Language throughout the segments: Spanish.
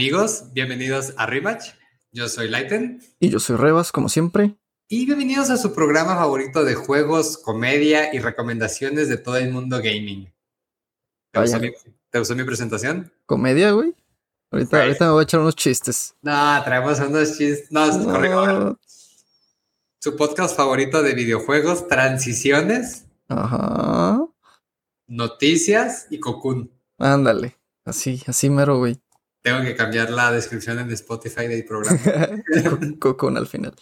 Amigos, bienvenidos a Rematch. Yo soy Lighten. Y yo soy Rebas, como siempre. Y bienvenidos a su programa favorito de juegos, comedia y recomendaciones de todo el mundo gaming. ¿Te, gustó mi, ¿te gustó mi, presentación? ¿Comedia, güey? Ahorita, ahorita me voy a echar unos chistes. No, traemos unos chistes. No, no. Corrijo, Su podcast favorito de videojuegos, transiciones. Ajá. Noticias y Cocoon. Ándale. Así, así mero, güey. Tengo que cambiar la descripción en Spotify del programa. Cocoon al final.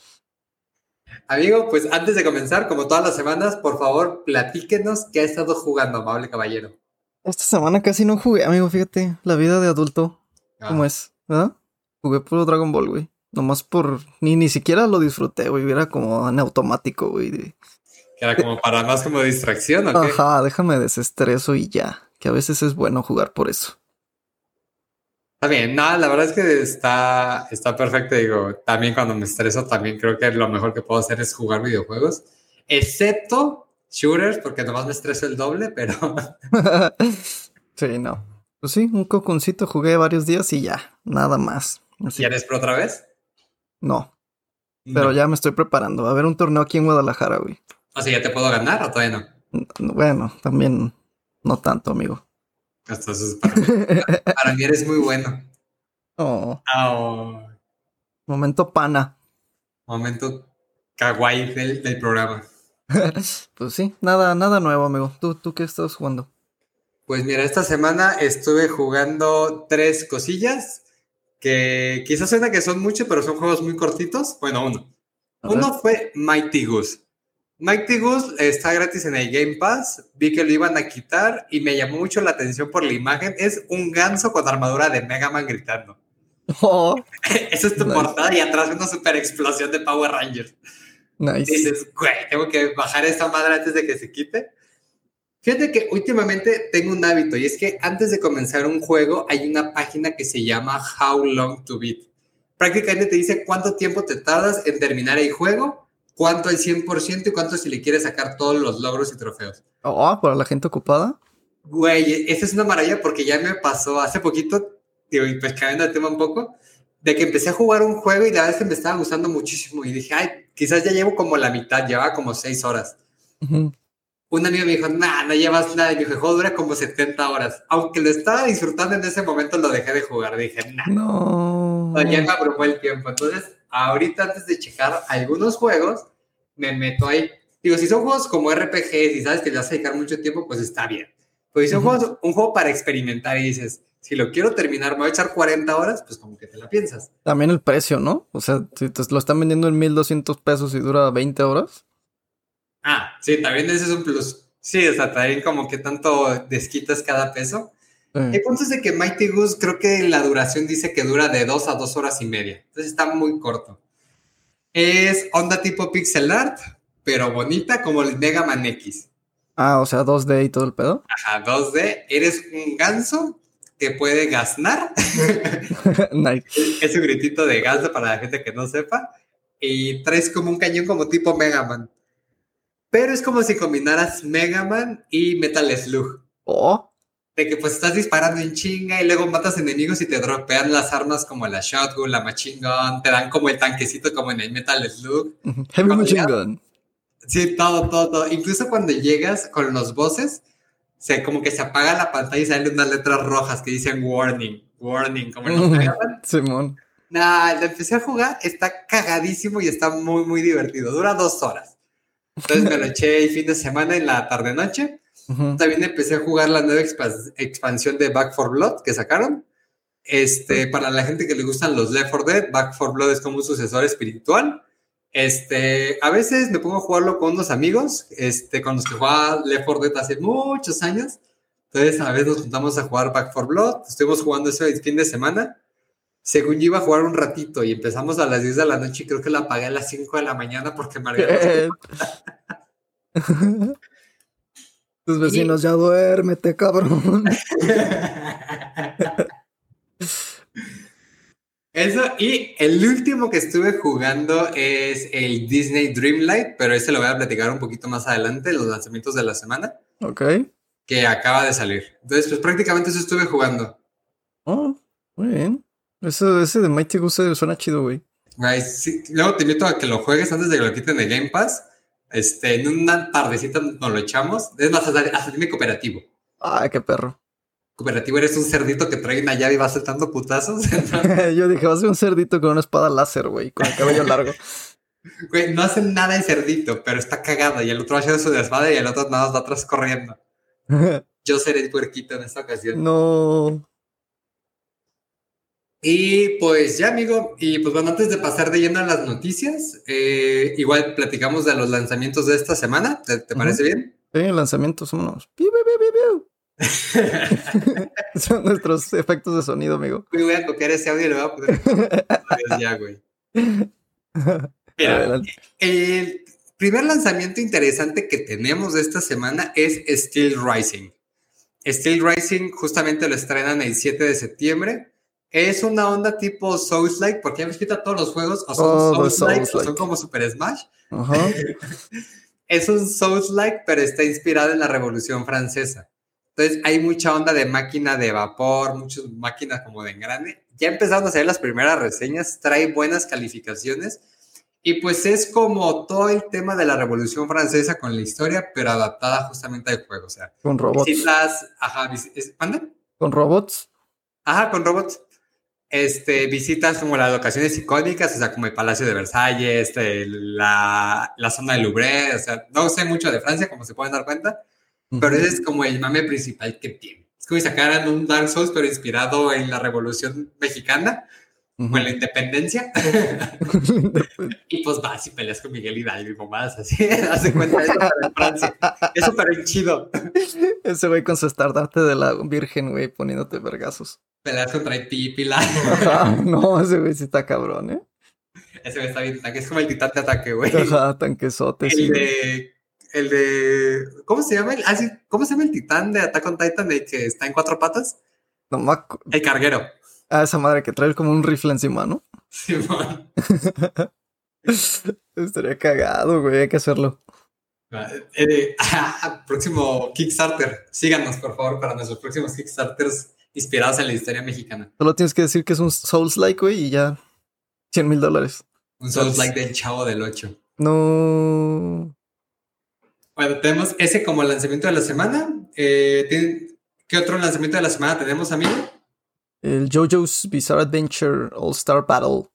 Amigo, pues antes de comenzar, como todas las semanas, por favor, platíquenos qué ha estado jugando, amable caballero. Esta semana casi no jugué, amigo, fíjate, la vida de adulto, ah. ¿cómo es? ¿Verdad? Jugué puro Dragon Ball, güey. Nomás por... Ni, ni siquiera lo disfruté, güey. Era como en automático, güey. Que era como para más como distracción, ¿o qué? Ajá, déjame desestreso y ya. Que a veces es bueno jugar por eso. Está bien, nada, la verdad es que está, está perfecto. Digo, también cuando me estreso, también creo que lo mejor que puedo hacer es jugar videojuegos, excepto shooters, porque nomás me estreso el doble, pero. sí, no. Pues sí, un coconcito jugué varios días y ya, nada más. ¿Quieres por otra vez? No. Pero ya me estoy preparando. Va a haber un torneo aquí en Guadalajara, güey. O sea, ¿ya te puedo ganar o todavía no? Bueno, también no tanto, amigo. Entonces, para, mí, eres muy bueno. Oh. oh. Momento pana. Momento kawaii del, programa. pues sí, nada, nada nuevo, amigo. ¿Tú, ¿Tú qué estás jugando? Pues mira, esta semana estuve jugando tres cosillas que quizás suena que son mucho, pero son juegos muy cortitos. Bueno, uno. uno fue Mighty Goose. Mighty Goose está gratis en el Game Pass. Vi que lo iban a quitar y me llamó mucho la atención por la imagen. Es un ganso con armadura de Mega Man gritando. Oh, Esa es tu portada y atrás una super explosión de Power Rangers. Nice. dices, güey, tengo que bajar esta madre antes de que se quite. Fíjate que últimamente tengo un hábito y es que antes de comenzar un juego hay una página que se llama How Long to Beat. Prácticamente te dice cuánto tiempo te tardas en terminar el juego cuánto hay 100% y cuánto si le quieres sacar todos los logros y trofeos. Oh, para la gente ocupada. Güey, esa es una maravilla porque ya me pasó hace poquito, digo, y pues cambiando el tema un poco, de que empecé a jugar un juego y la verdad es que me estaba gustando muchísimo y dije, ay, quizás ya llevo como la mitad, llevaba como seis horas. Un amigo me dijo, nah, no llevas nada. Y me dijo, el juego dura como 70 horas. Aunque lo estaba disfrutando en ese momento, lo dejé de jugar. Dije, nah. No. Ya me abrumó el tiempo. Entonces, ahorita antes de checar algunos juegos, me meto ahí. Digo, si son juegos como RPG, si sabes que le vas a dedicar mucho tiempo, pues está bien. Pero si son juegos, un juego para experimentar y dices, si lo quiero terminar, me voy a echar 40 horas, pues como que te la piensas. También el precio, ¿no? O sea, si te lo están vendiendo en 1200 pesos y dura 20 horas. Ah, sí, también ese es un plus. Sí, o sea, también como que tanto desquitas cada peso. El punto es de que Mighty Goose creo que la duración dice que dura de dos a dos horas y media. Entonces está muy corto. Es onda tipo pixel art, pero bonita como el Mega Man X. Ah, o sea, 2D y todo el pedo. Ajá, 2D. Eres un ganso que puede gasnar. nice. Es un gritito de gas para la gente que no sepa. Y traes como un cañón como tipo Mega Man. Pero es como si combinaras Mega Man y Metal Slug. Oh de que pues estás disparando en chinga y luego matas enemigos y te dropean las armas como la shotgun, la machine gun, te dan como el tanquecito como en el Metal Slug. Heavy machine gun. Sí, todo, todo, todo. Incluso cuando llegas con los bosses, se, como que se apaga la pantalla y salen unas letras rojas que dicen warning, warning, como los Simón. Nah, lo empecé a jugar, está cagadísimo y está muy, muy divertido. Dura dos horas. Entonces me lo eché el fin de semana en la tarde-noche también empecé a jugar la nueva expansión de Back 4 Blood que sacaron. Este, para la gente que le gustan los Left 4 Dead, Back 4 Blood es como un sucesor espiritual. Este, a veces me pongo a jugarlo con unos amigos, este, con los que jugaba Left 4 Dead hace muchos años. Entonces, a veces nos juntamos a jugar Back 4 Blood. Estuvimos jugando eso el fin de semana. Según yo iba a jugar un ratito y empezamos a las 10 de la noche y creo que la apagué a las 5 de la mañana porque me. Tus vecinos, ya duérmete, cabrón. Eso, y el último que estuve jugando es el Disney Dreamlight, pero ese lo voy a platicar un poquito más adelante, los lanzamientos de la semana. Ok. Que acaba de salir. Entonces, pues prácticamente eso estuve jugando. Oh, muy bien. Ese, ese de Mighty Goose suena chido, güey. Sí, luego te invito a que lo juegues antes de que lo quiten de Game Pass. Este, en una tardecita nos lo echamos. Es más, hasta, hasta tiene cooperativo. Ay, qué perro. Cooperativo eres un cerdito que trae una llave y va saltando putazos. Yo dije, va a ser un cerdito con una espada láser, güey, con el cabello largo. Güey, no hacen nada el cerdito, pero está cagado. Y el otro va haciendo su espada y el otro nada más va atrás corriendo. Yo seré el puerquito en esta ocasión. No. Y pues ya, amigo, y pues bueno, antes de pasar de lleno a las noticias, eh, igual platicamos de los lanzamientos de esta semana, ¿te, te parece bien? Sí, lanzamientos son unos... Son nuestros efectos de sonido, amigo. Voy a copiar ese audio y le voy a poner... ya, güey. Mira, el primer lanzamiento interesante que tenemos de esta semana es Steel Rising. Steel Rising justamente lo estrenan el 7 de septiembre. Es una onda tipo Souls-like, porque ya me quita todos los juegos o son Oh, Souls-like Souls-like. o son como Super Smash. Es un Souls-like, pero está inspirado en la Revolución Francesa. Entonces hay mucha onda de máquina de vapor, muchas máquinas como de engrane. Ya empezaron a hacer las primeras reseñas, trae buenas calificaciones. Y pues es como todo el tema de la Revolución Francesa con la historia, pero adaptada justamente al juego. O sea, Con robots. visitas, ajá, vis- es- ¿mande? Con robots. Ajá, con robots. Este, visitas como las locaciones icónicas, o sea, como el Palacio de Versalles, este, la, la zona de Louvre, o sea, no sé mucho de Francia, como se pueden dar cuenta, pero ese es como el mame principal que tiene. Es como si sacaran un Dark Souls, pero inspirado en la Revolución Mexicana, Ujú. o en la Independencia, y pues vas y peleas con Miguel Hidalgo y mamadas así, hace cuenta eso, pero en Francia. Es súper chido. Ese güey con su estandarte de la virgen, güey, poniéndote vergazos. Peleas contra el Pípila. Ajá, no, ese güey sí está cabrón, ¿eh? Ese está bien, tanque, es como el titán de ataque, güey. Ajá, tanquesote, sí. El güey. de. El de. ¿Cómo se llama? El, ah, sí, ¿Cómo se llama el titán de Attack on Titan? El que está en cuatro patas. No me El carguero. Ah, esa madre que trae como un rifle encima, ¿no? Simón. Estaría cagado, güey, hay que hacerlo. Eh, ah, próximo Kickstarter. Síganos, por favor, para nuestros próximos Kickstarters inspirados en la historia mexicana. Solo tienes que decir que es un Souls-like, güey, y ya 100 mil dólares. Un Souls like del Chavo del 8. No. Bueno, tenemos ese como lanzamiento de la semana. Eh, ¿tienen- ¿Qué otro lanzamiento de la semana tenemos, amigo? El JoJo's Bizarre Adventure All-Star Battle.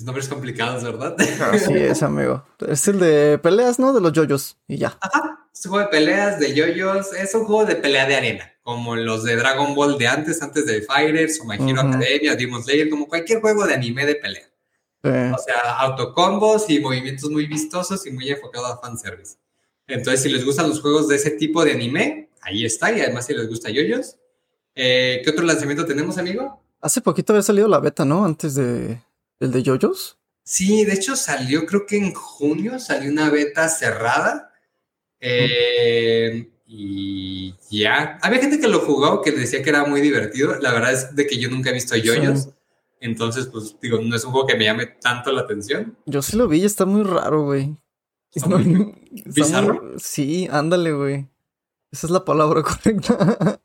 Nombres complicados, ¿verdad? Así es, amigo. Es el de peleas, ¿no? De los JoJo's. Y ya. Ajá, es un juego de peleas, de yoyos, es un juego de pelea de arena, como los de Dragon Ball de antes, antes de Fighters, o My Hero Ujú. Academia, Demon Slayer, como cualquier juego de anime de pelea. Eh, O sea, autocombos y movimientos muy vistosos y muy enfocado a fanservice. Entonces, si les gustan los juegos de ese tipo de anime, ahí está, y además si les gusta yoyos. Eh, ¿Qué otro lanzamiento tenemos, amigo? hace poquito había salido la beta, ¿no? Antes de el de JoJo's. Sí, de hecho salió, creo que en junio salió una beta cerrada. Eh, y ya. Había gente que lo jugó, que decía que era muy divertido. La verdad es de que yo nunca he visto yoyos. Sí. Entonces, pues digo, no es un juego que me llame tanto la atención. Yo sí lo vi y está muy raro, güey. ¿Está No, muy está bizarro? muy- Sí, ándale, güey. Esa es la palabra correcta.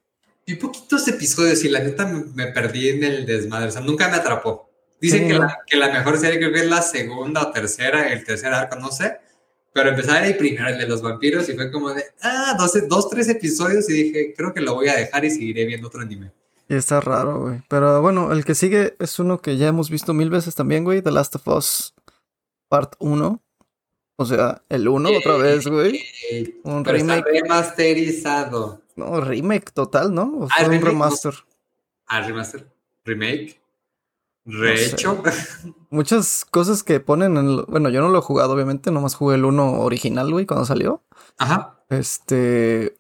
Vi poquitos episodios y la neta me perdí en el desmadre. O sea, nunca me atrapó. Dicen Sí, que, la, que la mejor serie creo que es la segunda o tercera, el tercer arco, no sé. Pero empecé a ver el primero, el de los vampiros, y fue como de, ah, dos, dos, tres episodios, y dije, creo que lo voy a dejar y seguiré viendo otro anime. Y está raro, güey. Pero bueno, el que sigue es uno que ya hemos visto mil veces también, güey. The Last of Us Part 1. O sea, el 1 otra vez, güey. Eh, Un pero está remake. remasterizado. No, remake total, ¿no? O Ah, un remake, no. remaster. Ah, remaster. Remake. Rehecho. Muchas cosas que ponen en... el- Bueno, yo no lo he jugado, obviamente. Nomás jugué el 1 original, güey, cuando salió. Ajá. Este...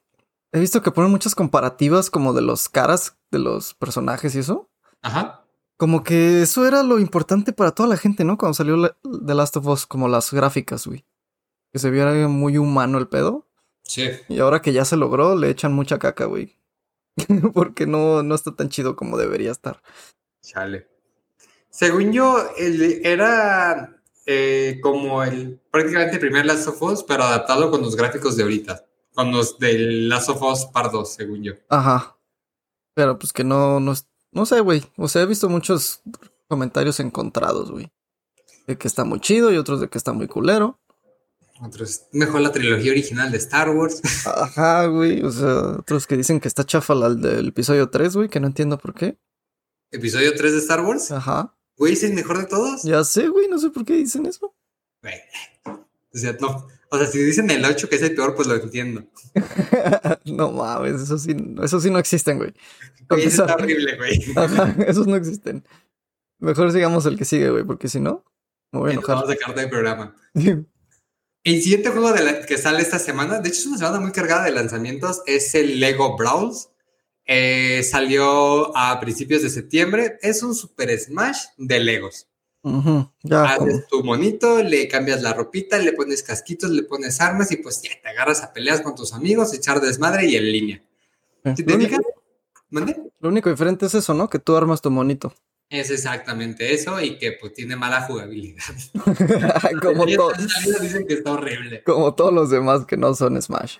He visto que ponen muchas comparativas como de los caras de los personajes y eso. Ajá. Como que eso era lo importante para toda la gente, ¿no? Cuando salió la- The Last of Us, como las gráficas, güey. Que se viera muy humano el pedo. Sí. Y ahora que ya se logró, le echan mucha caca, güey. Porque no, no está tan chido como debería estar. Chale. Según yo, el- era eh, como el prácticamente el primer Last of Us, pero adaptado con los gráficos de ahorita. Con los del Last of Us Part 2, según yo. Ajá. Pero pues que no, no no sé, güey. O sea, he visto muchos comentarios encontrados, güey. De que está muy chido y otros de que está muy culero. Otros, mejor la trilogía original de Star Wars. Ajá, güey. O sea, otros que dicen que está chafa la del episodio 3, güey, que no entiendo por qué. ¿Episodio 3 de Star Wars? Ajá. Güey, es el mejor de todos. Ya sé, güey, no sé por qué dicen eso. Güey. O sea, no. O sea, si dicen el 8 que es el peor, pues lo entiendo. no mames, eso sí, eso sí no existen, güey. Güey, eso está horrible, güey. Ajá, esos no existen. Mejor sigamos el que sigue, güey, porque si no, me voy a enojar. Vamos a sacar del programa. El siguiente juego de la, que sale esta semana, de hecho es una semana muy cargada de lanzamientos, es el Lego Brawls. Eh, salió a principios de septiembre. Es un Super Smash de Legos. ya, Haces tu monito, le cambias la ropita, le pones casquitos, le pones armas y pues ya te agarras a peleas con tus amigos, echar desmadre y en línea. ¿Sí te fijas? Lo único diferente es eso, ¿no? Que tú armas tu monito. Es exactamente eso y que pues tiene mala jugabilidad. Como todos. Dicen que está horrible. Como todos los demás que no son Smash.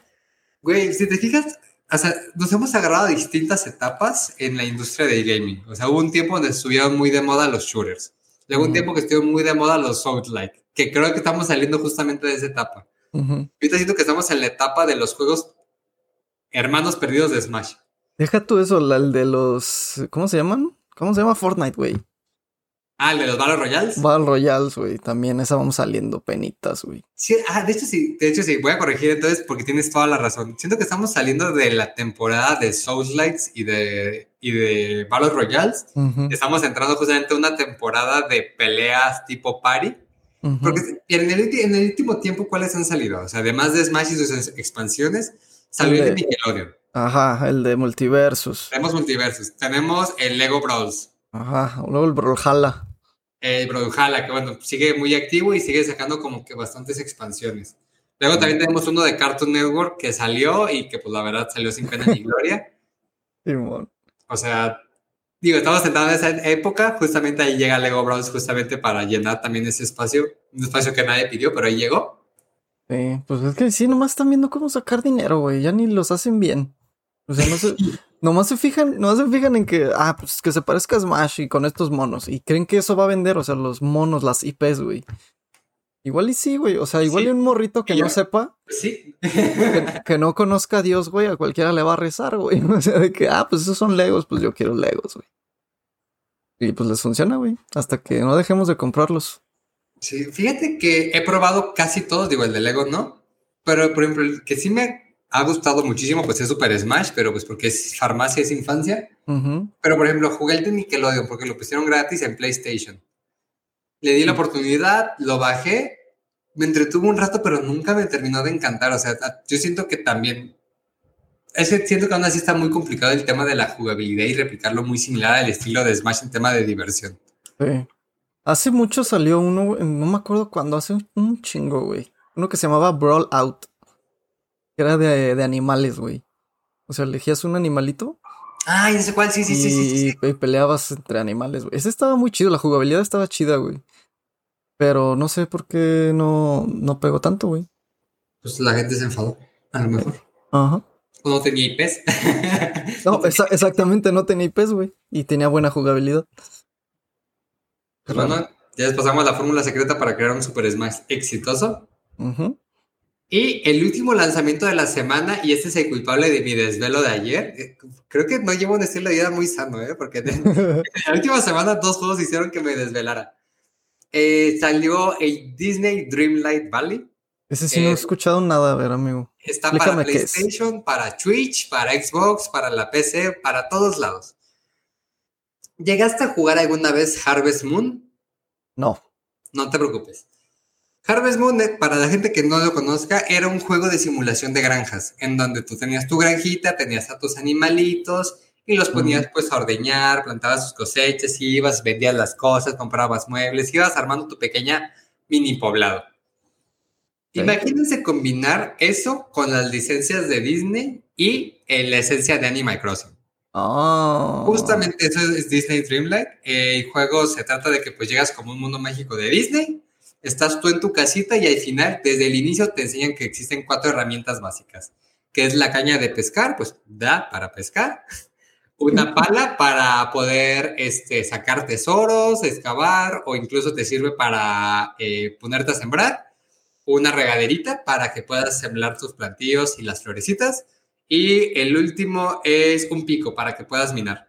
Güey, si te fijas, o sea, nos hemos agarrado a distintas etapas en la industria del gaming. O sea, hubo un tiempo donde estuvieron muy de moda los shooters. Luego un tiempo que estuvieron muy de moda los Souls-like, que creo que estamos saliendo justamente de esa etapa. Ahorita siento que estamos en la etapa de los juegos hermanos perdidos de Smash. Deja tú eso, el de los... ¿Cómo se llaman? ¿Cómo se llama Fortnite, güey? Ah, el de los Battle Royales. Battle Royales, güey. También esa vamos saliendo penitas, güey. Sí, ah, de hecho sí, de hecho sí, voy a corregir entonces porque tienes toda la razón. Siento que estamos saliendo de la temporada de Souls Lights y de, y de Battle Royales. Estamos entrando justamente a una temporada de peleas tipo party. Porque en el, en el, último tiempo, ¿cuáles han salido? O sea, además de Smash y sus expansiones, salió el de Nickelodeon. Ajá, el de Multiversus. Tenemos Multiversus. Tenemos el Lego Brawls. Ajá, luego el Brawlhalla. El Brawlhalla, que bueno, sigue muy activo y sigue sacando como que bastantes expansiones. Luego también tenemos uno de Cartoon Network que salió y que pues la verdad salió sin pena ni gloria. Simón. o sea, digo, estamos sentados en esa época, justamente ahí llega Lego Brawls justamente para llenar también ese espacio, un espacio que nadie pidió, pero ahí llegó. Sí, pues es que sí, nomás están viendo cómo sacar dinero, güey, ya ni los hacen bien. O sea, no se, nomás se fijan, nomás se fijan en que, ah, pues que se parezca a Smash y con estos monos. Y creen que eso va a vender, o sea, los monos, las IPs, güey. Igual y sí, güey. O sea, igual y un morrito que no sepa. Sí. Que, no conozca a Dios, güey, a cualquiera le va a rezar, güey. O sea, de que, ah, pues esos son Legos, pues yo quiero Legos, güey. Y pues les funciona, güey. Hasta que no dejemos de comprarlos. Sí, fíjate que he probado casi todos, digo, el de Lego no. Pero, por ejemplo, el que sí me ha gustado muchísimo, pues es Super Smash, pero pues porque es farmacia, es infancia. Pero por ejemplo, jugué el de Nickelodeon porque lo pusieron gratis en PlayStation. Le di la oportunidad, lo bajé, me entretuvo un rato, pero nunca me terminó de encantar. O sea, yo siento que también. Es que siento que aún así está muy complicado el tema de la jugabilidad y replicarlo muy similar al estilo de Smash en tema de diversión. Sí. Hace mucho salió uno, no me acuerdo cuándo, hace un chingo, güey. Uno que se llamaba Brawl Out. Era de, de animales, güey. O sea, elegías un animalito. Ah, ese cuál, sí, sí, sí, sí, sí, Y peleabas entre animales, güey. Ese estaba muy chido, la jugabilidad estaba chida, güey. Pero no sé por qué no, no pegó tanto, güey. Pues la gente se enfadó, a lo mejor. Ajá. O no tenía IPs. no, exactamente, no tenía IPs, güey. Y tenía buena jugabilidad. Pues bueno, ya pasamos a la fórmula secreta para crear un Super Smash exitoso. Ajá. Y el último lanzamiento de la semana, y este es el culpable de mi desvelo de ayer, eh, creo que no llevo un estilo de vida muy sano, ¿eh? porque en la última semana dos juegos hicieron que me desvelara. Eh, salió el Disney Dreamlight Valley. Ese sí no he eh, escuchado nada, a ver, amigo. Está para PlayStation, para Twitch, para Xbox, para la PC, para todos lados. ¿Llegaste a jugar alguna vez Harvest Moon? No. No te preocupes. Harvest Moon, eh, para la gente que no lo conozca, era un juego de simulación de granjas, en donde tú tenías tu granjita, tenías a tus animalitos y los ponías pues a ordeñar, plantabas sus cosechas, ibas, vendías las cosas, comprabas muebles, ibas armando tu pequeña mini poblado. Imagínense combinar eso con las licencias de Disney y la esencia de Animal Crossing. Oh. Justamente eso es Disney Dreamlight. El juego se trata de que pues llegas como un mundo mágico de Disney estás tú en tu casita y al final, desde el inicio, te enseñan que existen cuatro herramientas básicas, que es la caña de pescar, pues da para pescar, una pala para poder este, sacar tesoros, excavar o incluso te sirve para eh, ponerte a sembrar, una regaderita para que puedas sembrar tus plantíos y las florecitas y el último es un pico para que puedas minar.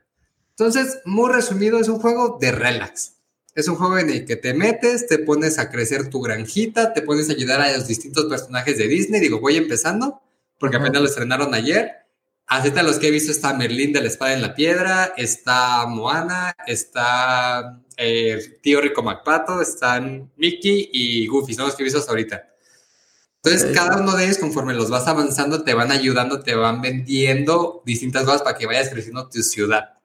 Entonces, muy resumido, es un juego de relax. Es un juego en el que te metes, te pones a crecer tu granjita, te pones a ayudar a los distintos personajes de Disney. Digo, voy empezando porque apenas lo estrenaron ayer Así a los que he visto está Merlín de la Espada en la Piedra, está Moana, está eh, Tío Rico MacPato, están Mickey y Goofy, son los que he visto hasta ahorita. Entonces, cada uno de ellos, conforme los vas avanzando, te van ayudando, te van vendiendo distintas cosas para que vayas creciendo tu ciudad.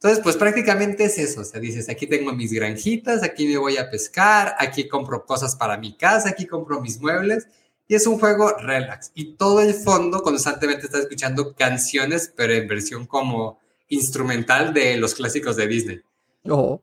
Entonces, pues prácticamente es eso. O sea, dices, aquí tengo mis granjitas, aquí me voy a pescar, aquí compro cosas para mi casa, aquí compro mis muebles y es un juego relax. Y todo el fondo constantemente está escuchando canciones, pero en versión como instrumental de los clásicos de Disney. Oh.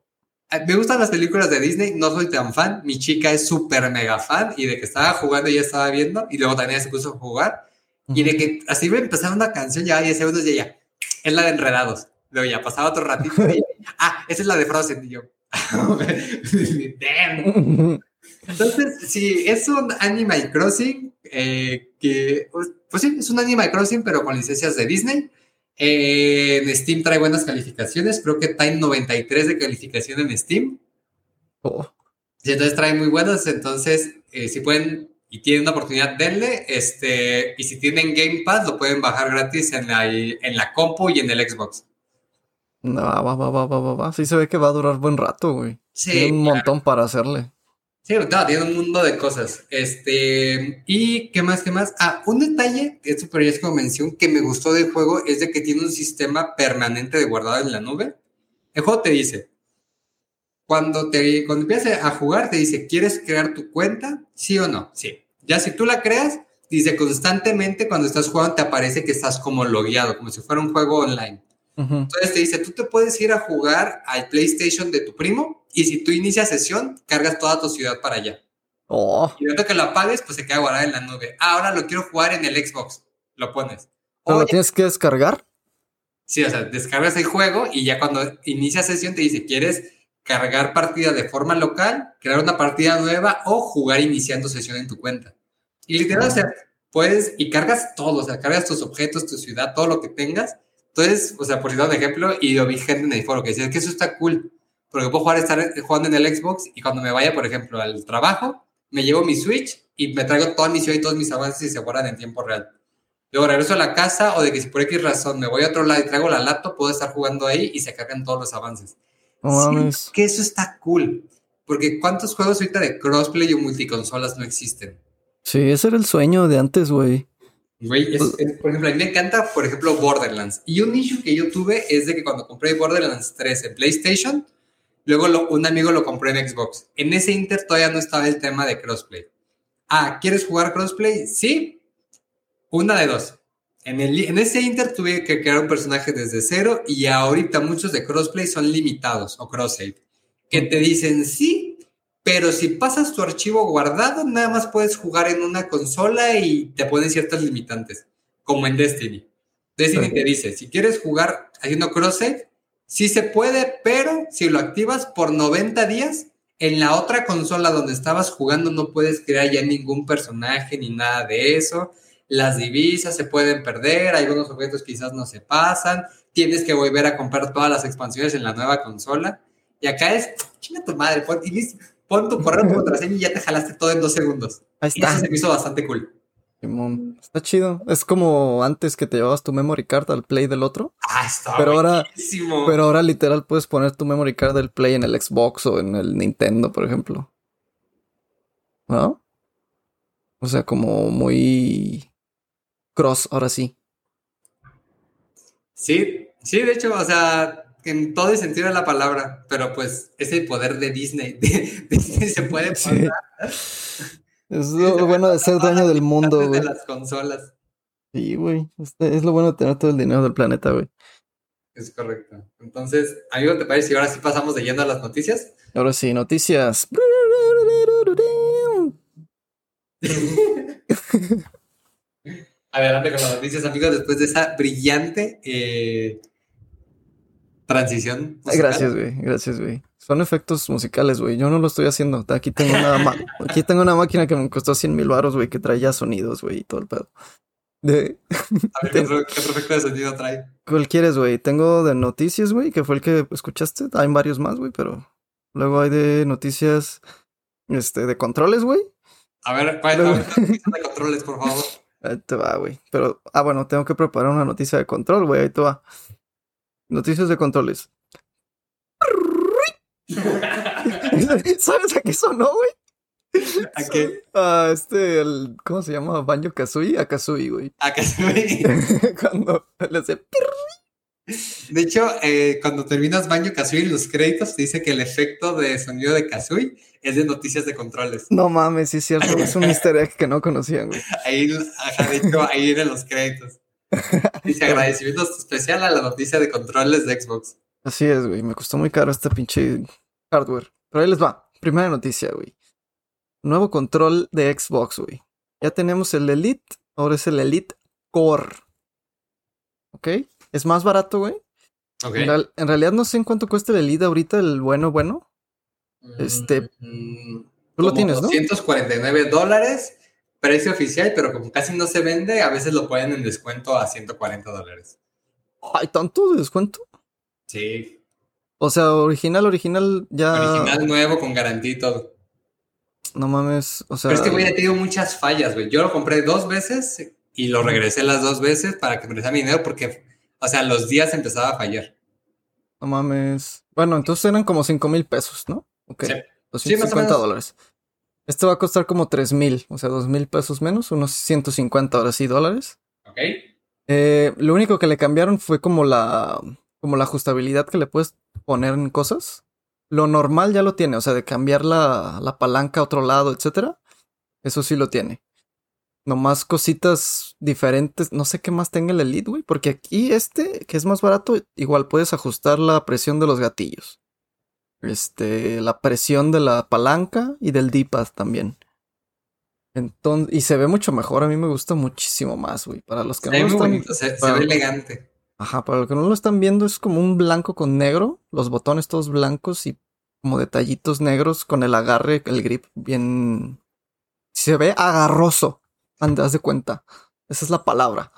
Me gustan las películas de Disney, no soy tan fan. Mi chica es súper mega fan y de que estaba jugando y estaba viendo y luego también se puso a jugar. Y de que así iba a empezar una canción, ya 10 segundos y ya, es la de Enredados. Luego ya pasaba otro ratito y ah, esa es la de Frozen. Y yo, damn. Entonces, sí, es un Animal Crossing eh, que, pues, pues, sí, es un Animal Crossing, pero con licencias de Disney. Eh, en Steam trae buenas calificaciones, creo que trae 93 de calificación en Steam. Oh. Sí, entonces trae muy buenas, entonces eh, si pueden y tienen una oportunidad, denle. Este, y si tienen Game Pass, lo pueden bajar gratis en la, en la compu y en el Xbox. No, va, va, va, va, va, Sí se ve que va a durar buen rato, güey. Sí. Tiene un montón para hacerle. Sí, tiene un mundo de cosas. Este, y qué más, qué más. Ah, un detalle, esto pero ya es como mención, que me gustó del juego es de que tiene un sistema permanente de guardado en la nube. El juego te dice, cuando te cuando empiezas a jugar, te dice, ¿quieres crear tu cuenta? ¿Sí o no? Sí. Ya si tú la creas, dice constantemente cuando estás jugando te aparece que estás como logueado, como si fuera un juego online. Entonces te dice, tú te puedes ir a jugar al PlayStation de tu primo y si tú inicias sesión, cargas toda tu ciudad para allá. Oh. Y luego que lo apagues, pues se queda guardado en la nube. Ah, ahora lo quiero jugar en el Xbox. Lo pones. ¿Pero lo tienes que descargar? Sí, o sea, descargas el juego y ya cuando inicia sesión te dice, ¿quieres cargar partida de forma local, crear una partida nueva o jugar iniciando sesión en tu cuenta? Y literal, o sea, puedes, y cargas todo, o sea, cargas tus objetos, tu ciudad, todo lo que tengas. Entonces, o sea, por si un ejemplo, y lo vi gente en el foro que decía que eso está cool porque puedo jugar, estar jugando en el Xbox y cuando me vaya, por ejemplo, al trabajo, me llevo mi Switch y me traigo toda mi ciudad y todos mis avances y se guardan en tiempo real. Luego regreso a la casa o de que si por X razón me voy a otro lado y traigo la laptop, puedo estar jugando ahí y se cargan todos los avances. sí, que eso está cool. Porque ¿cuántos juegos ahorita de crossplay o multiconsolas no existen? Sí, ese era el sueño de antes, güey. Güey, pues por ejemplo, a mí me encanta, por ejemplo, Borderlands. Y un issue que yo tuve es de que cuando compré Borderlands 3 en PlayStation, Luego un amigo lo compró en Xbox. En ese Inter todavía no estaba el tema de crossplay. Ah, ¿quieres jugar crossplay? Sí. Una de dos. En, el, en ese Inter tuve que crear un personaje desde cero y ahorita muchos de crossplay son limitados o cross-save. Que te dicen sí, pero si pasas tu archivo guardado, nada más puedes jugar en una consola y te ponen ciertas limitantes, como en Destiny. Destiny te dice, si quieres jugar haciendo cross-save, Sí se puede, pero si lo activas por 90 días, en la otra consola donde estabas jugando no puedes crear ya ningún personaje ni nada de eso. Las divisas se pueden perder, algunos objetos quizás no se pasan, tienes que volver a comprar todas las expansiones en la nueva consola. Y acá es, chinga tu madre, pon, pon tu correo, tu contraseña y ya te jalaste todo en dos segundos. Ahí está. Y eso se me hizo bastante cool. Está chido. Es como antes que te llevabas tu memory card al play del otro. Ah, está pero ahora, pero ahora literal puedes poner tu memory card del play en el Xbox o en el Nintendo, por ejemplo. ¿No? O sea, como muy cross, ahora sí. Sí, sí, de hecho, o sea, en todo el sentido de la palabra, pero pues es el poder de Disney. Disney se puede poner. Es lo bueno de ser dueño del mundo, güey. De las consolas. Sí, güey. Es lo bueno de tener todo el dinero del planeta, güey. Es correcto. Entonces, amigo, ¿te parece si ahora sí pasamos de yendo a las noticias? Ahora sí, noticias. Adelante con las noticias, amigos, después de esa brillante eh, transición. musical. Gracias, güey. Gracias, güey. Son efectos musicales, güey. Yo no lo estoy haciendo. Aquí tengo una, aquí tengo una máquina que me costó 100 mil baros, güey, que traía sonidos, güey, y todo el pedo. De... A ver, ¿qué, ¿qué efecto de sonido trae? ¿Cuál quieres, güey? Tengo de noticias, güey, que fue el que escuchaste. Hay varios más, güey, pero luego hay de noticias, este, de controles, güey. A ver, ¿cuál luego... de controles, por favor? Ahí te va, güey. Pero, ah, bueno, tengo que preparar una noticia de control, güey. Ahí te va. Noticias de controles. ¿Sabes a qué sonó, güey? ¿A qué? A este, el, ¿cómo se llama? Baño Kazooie, a Kazooie, güey. A Kazooie. Cuando le hace... De hecho, eh, cuando terminas Baño Kazooie, los créditos te dice que el efecto de sonido de Kazooie es de noticias de controles. No mames, sí es cierto. Es un easter egg que no conocían, güey. Ahí, ajá, de hecho, ahí en los créditos. Dice agradecimiento especial a la noticia de controles de Xbox. Así es, güey. Me costó muy caro este pinche hardware. Pero ahí les va. Primera noticia, güey. Nuevo control de Xbox, güey. Ya tenemos el Elite. Ahora es el Elite Core. ¿Ok? Es más barato, güey. Okay. En, real, en, realidad no sé en cuánto cuesta el Elite ahorita, el bueno, bueno. Este. Mm, tú lo tienes, ¿no? 249 dólares, precio oficial, pero como casi no se vende, a veces lo ponen en descuento a 140 dólares. ¿Hay tanto de descuento? Sí. O sea, original, original, ya. Original nuevo con garantía y todo. No mames, o sea. Pero es que, güey, he tenido muchas fallas, güey. Yo lo compré dos veces y lo regresé las dos veces para que me mi dinero porque, o sea, los días empezaba a fallar. No mames. Bueno, entonces eran como 5 mil pesos, ¿no? Ok. Sí. 250 sí, dólares. Este va a costar como 3 mil, o sea, 2 mil pesos menos, unos 150 ahora sí dólares. Ok. Eh, lo único que le cambiaron fue como la, como la ajustabilidad que le puedes poner en cosas. Lo normal ya lo tiene, o sea, de cambiar la, la palanca a otro lado, etcétera. Eso sí lo tiene. Nomás cositas diferentes. No sé qué más tenga el Elite, güey. Porque aquí este, que es más barato, igual puedes ajustar la presión de los gatillos. Este, la presión de la palanca y del D-pad también. Entonces, y se ve mucho mejor. A mí me gusta muchísimo más, güey. Para los que se no ve lo están, bonito, se, ve elegante. Ajá, para los que no lo están viendo, es como un blanco con negro. Los botones todos blancos y como detallitos negros con el agarre, el grip bien. Se ve agarroso. Andas de cuenta. Esa es la palabra.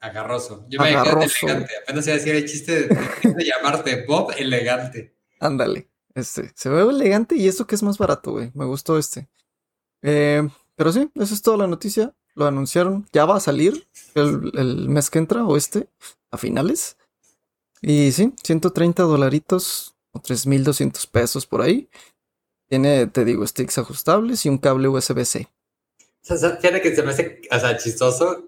Agarroso. Yo me agarroso. elegante. Apenas iba a decir el chiste de, de llamarte Bob elegante. Ándale. Este. Se ve elegante y eso que es más barato, güey. Me gustó este. Eh, pero sí, esa es toda la noticia. Lo anunciaron. Ya va a salir el, el mes que entra o este. A finales. Y sí, 130 dolaritos o 3.200 pesos por ahí. Tiene, te digo, sticks ajustables y un cable USB-C. O sea, fíjate que se me hace, o sea, chistoso.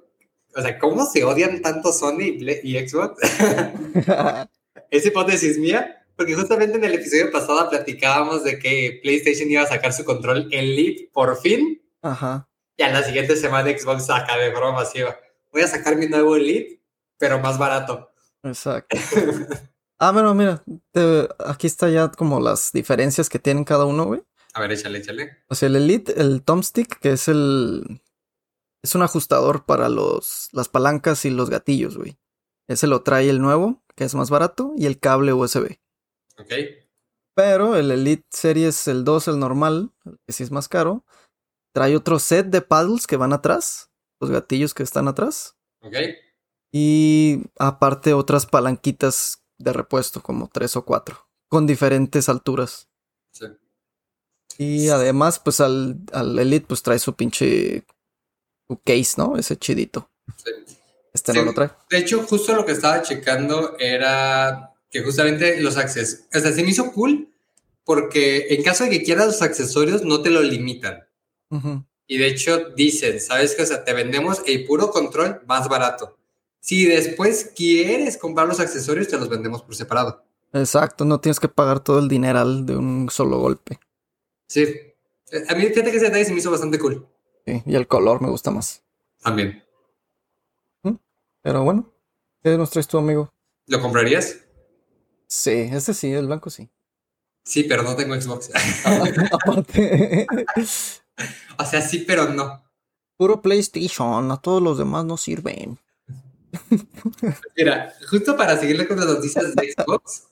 O sea, ¿cómo se odian tanto Sony y, y Xbox? es hipótesis mía, porque justamente en el episodio pasado platicábamos de que PlayStation iba a sacar su control Elite por fin. Ajá. Y a la siguiente semana Xbox saca de broma masiva. Voy a sacar mi nuevo Elite, pero más barato. Exacto. Ah, bueno, mira, te, aquí está ya como las diferencias que tienen cada uno, güey. A ver, échale, échale. O sea, el Elite, el Thumbstick, que es el... Es un ajustador para los, las palancas y los gatillos, güey. Ese lo trae el nuevo, que es más barato, y el cable USB. Ok. Pero el Elite Series, el 2, el normal, que sí es más caro, trae otro set de paddles que van atrás, los gatillos que están atrás. Ok. Y aparte otras palanquitas de repuesto, como tres o cuatro, con diferentes alturas. Sí. Y además, pues al, al Elite, pues trae su pinche su case, ¿no? Ese chidito. Sí. Este Sí. no lo trae. De hecho, justo lo que estaba checando era que justamente los accesorios, o sea, se me hizo cool porque en caso de que quieras los accesorios, no te lo limitan. Y de hecho dicen, ¿sabes qué? O sea, te vendemos el puro control más barato. Si después quieres comprar los accesorios, te los vendemos por separado. Exacto, no tienes que pagar todo el dineral de un solo golpe. Sí. Eh, A mí, fíjate que ese detalle se me hizo bastante cool. Sí, y el color me gusta más. También. Pero bueno, ¿qué nos traes tu amigo? ¿Lo comprarías? Sí, este sí, el blanco sí. Sí, pero no tengo Xbox. Aparte, o sea, sí, pero no. puro PlayStation, a todos los demás no sirven. Mira, justo para seguirle con las noticias de Xbox,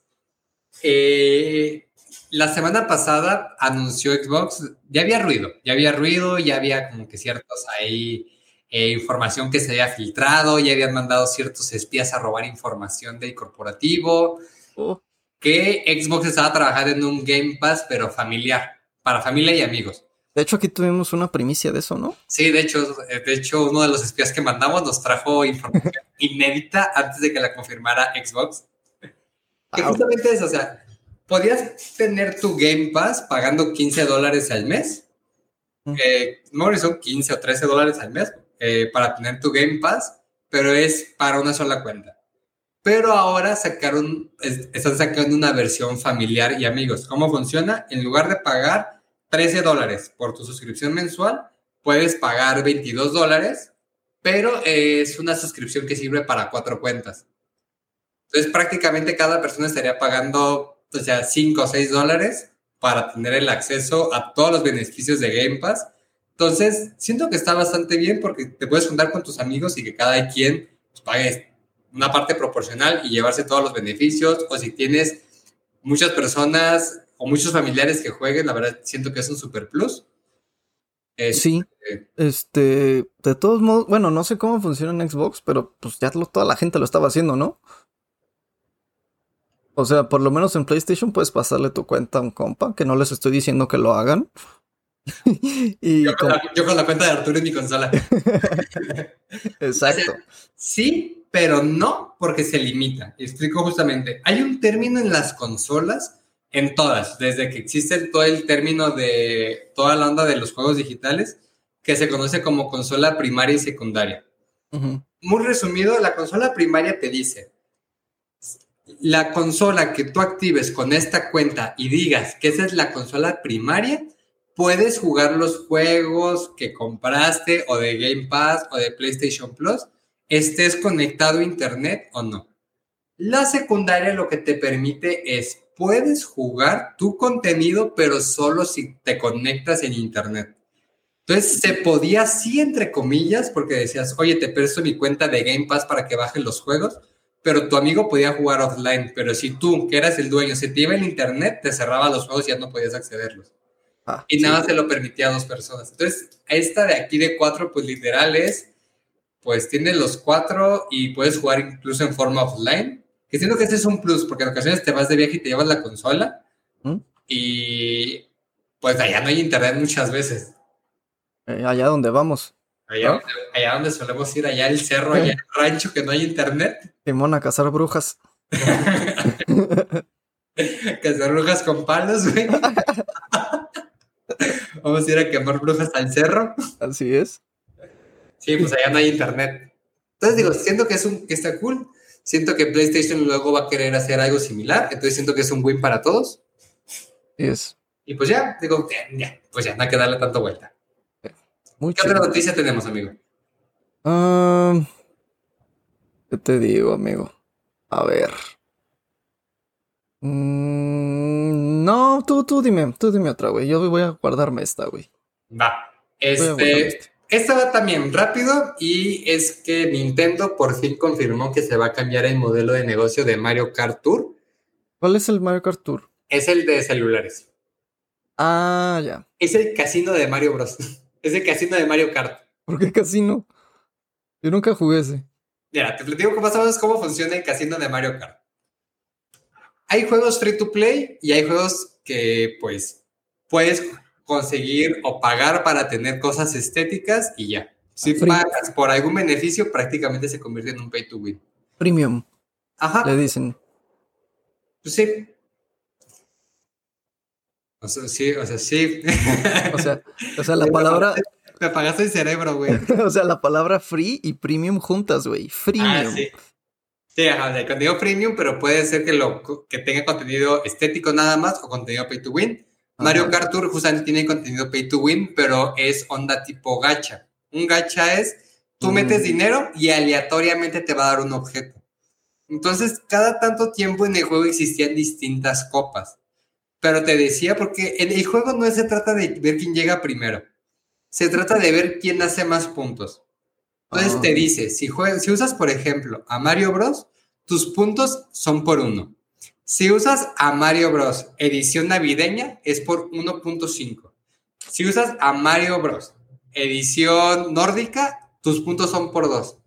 eh, la semana pasada anunció Xbox, ya había ruido, ya había ruido, ya había como que ciertos ahí eh, información que se había filtrado, ya habían mandado ciertos espías a robar información del corporativo. Que Xbox estaba trabajando en un Game Pass, pero familiar, para familia y amigos. De hecho, aquí tuvimos una primicia de eso, ¿no? Sí, de hecho, de hecho, uno de los espías que mandamos nos trajo información inédita antes de que la confirmara Xbox. Que justamente es, o sea, podías tener tu Game Pass pagando 15 dólares al mes. Eh, no, son 15 o 13 dólares al mes eh, para tener tu Game Pass, pero es para una sola cuenta. Pero ahora sacaron, están sacando una versión familiar y amigos. ¿Cómo funciona? En lugar de pagar 13 dólares por tu suscripción mensual, puedes pagar 22 dólares, pero es una suscripción que sirve para cuatro cuentas. Entonces prácticamente cada persona estaría pagando, o sea, 5 o 6 dólares para tener el acceso a todos los beneficios de Game Pass entonces, siento que está bastante bien porque te puedes juntar con tus amigos y que cada quien pues, pague una parte proporcional y llevarse todos los beneficios. O si tienes muchas personas o muchos familiares que jueguen, la verdad siento que es un super plus. sí, este, de todos modos, bueno, no sé cómo funciona en Xbox, pero pues ya toda la gente lo estaba haciendo, ¿no? O sea, por lo menos en PlayStation puedes pasarle tu cuenta a un compa, que no les estoy diciendo que lo hagan, y yo, con la, cuenta de Arturo en mi consola. Exacto. sí, pero no porque se limita. explico justamente. Hay un término en las consolas, en todas, desde que existe todo el término de toda la onda de los juegos digitales, que se conoce como consola primaria y secundaria. Muy resumido, la consola primaria te dice, la consola que tú actives con esta cuenta y digas que esa es la consola primaria, puedes jugar los juegos que compraste o de Game Pass o de PlayStation Plus, estés conectado a Internet o no. La secundaria lo que te permite es, puedes jugar tu contenido, pero solo si te conectas en Internet. Entonces se podía así, entre comillas, porque decías, oye, te presto mi cuenta de Game Pass para que bajen los juegos, pero tu amigo podía jugar offline. Pero si tú, que eras el dueño, se te iba el Internet, te cerraba los juegos y ya no podías accederlos. Ah, y nada se lo permitía a dos personas. Entonces, esta de aquí de cuatro, pues literal es, pues tiene los cuatro y puedes jugar incluso en forma offline. Que siento que este es un plus, porque en ocasiones te vas de viaje y te llevas la consola ¿Mm? y pues allá no hay internet muchas veces. Eh, allá donde vamos. Allá, donde, solemos ir, allá el cerro, allá el rancho que no hay internet. Simón a cazar brujas. cazar brujas con palos, güey. Vamos a ir a quemar brujas al cerro. Así es. Sí, pues allá no hay internet. Entonces digo, siento que es un que está cool. Siento que PlayStation luego va a querer hacer algo similar. Entonces siento que es un win para todos. Es. Y pues ya, digo, ya, pues ya, no hay que darle tanta vuelta. ¿Qué otra noticia tenemos, amigo? Um, ¿Qué te digo, amigo? A ver. Mm, no, tú, tú dime, tú dime otra, güey. Yo voy a guardarme esta, güey. Va. Este, esta va también rápido y es que Nintendo por fin confirmó que se va a cambiar el modelo de negocio de Mario Kart Tour. ¿Cuál es el Mario Kart Tour? Es el de celulares. Ah, ya. Es el casino de Mario Bros. Es el casino de Mario Kart. ¿Por qué casino? Yo nunca jugué ese. Mira, te platico más o menos cómo funciona el casino de Mario Kart hay juegos free to play y hay juegos que pues puedes conseguir o pagar para tener cosas estéticas y ya. Si pagas por algún beneficio, prácticamente se convierte en un pay to win. Premium. Ajá. Le dicen. Pues sí. O sea, sí, o sea, sí. O sea, o sea la palabra. Me apagaste el cerebro, güey. o sea, la palabra free y premium juntas, güey. Freemium. Ah, sí. Sí, ajá, contenido premium, pero puede ser que, lo, que tenga contenido estético nada más o contenido pay to win. Mario Kart Tour justamente tiene contenido pay to win, pero es onda tipo gacha. Un gacha es, tú mm. metes dinero y aleatoriamente te va a dar un objeto. Entonces, cada tanto tiempo en el juego existían distintas copas. Pero te decía, porque en el juego no se trata de ver quién llega primero. Se trata de ver quién hace más puntos. Entonces Ah. te dice, si, juegas, si usas, por ejemplo, a Mario Bros, tus puntos son por uno. Si usas a Mario Bros edición navideña, es por 1.5. Si usas a Mario Bros edición nórdica, tus puntos son por dos.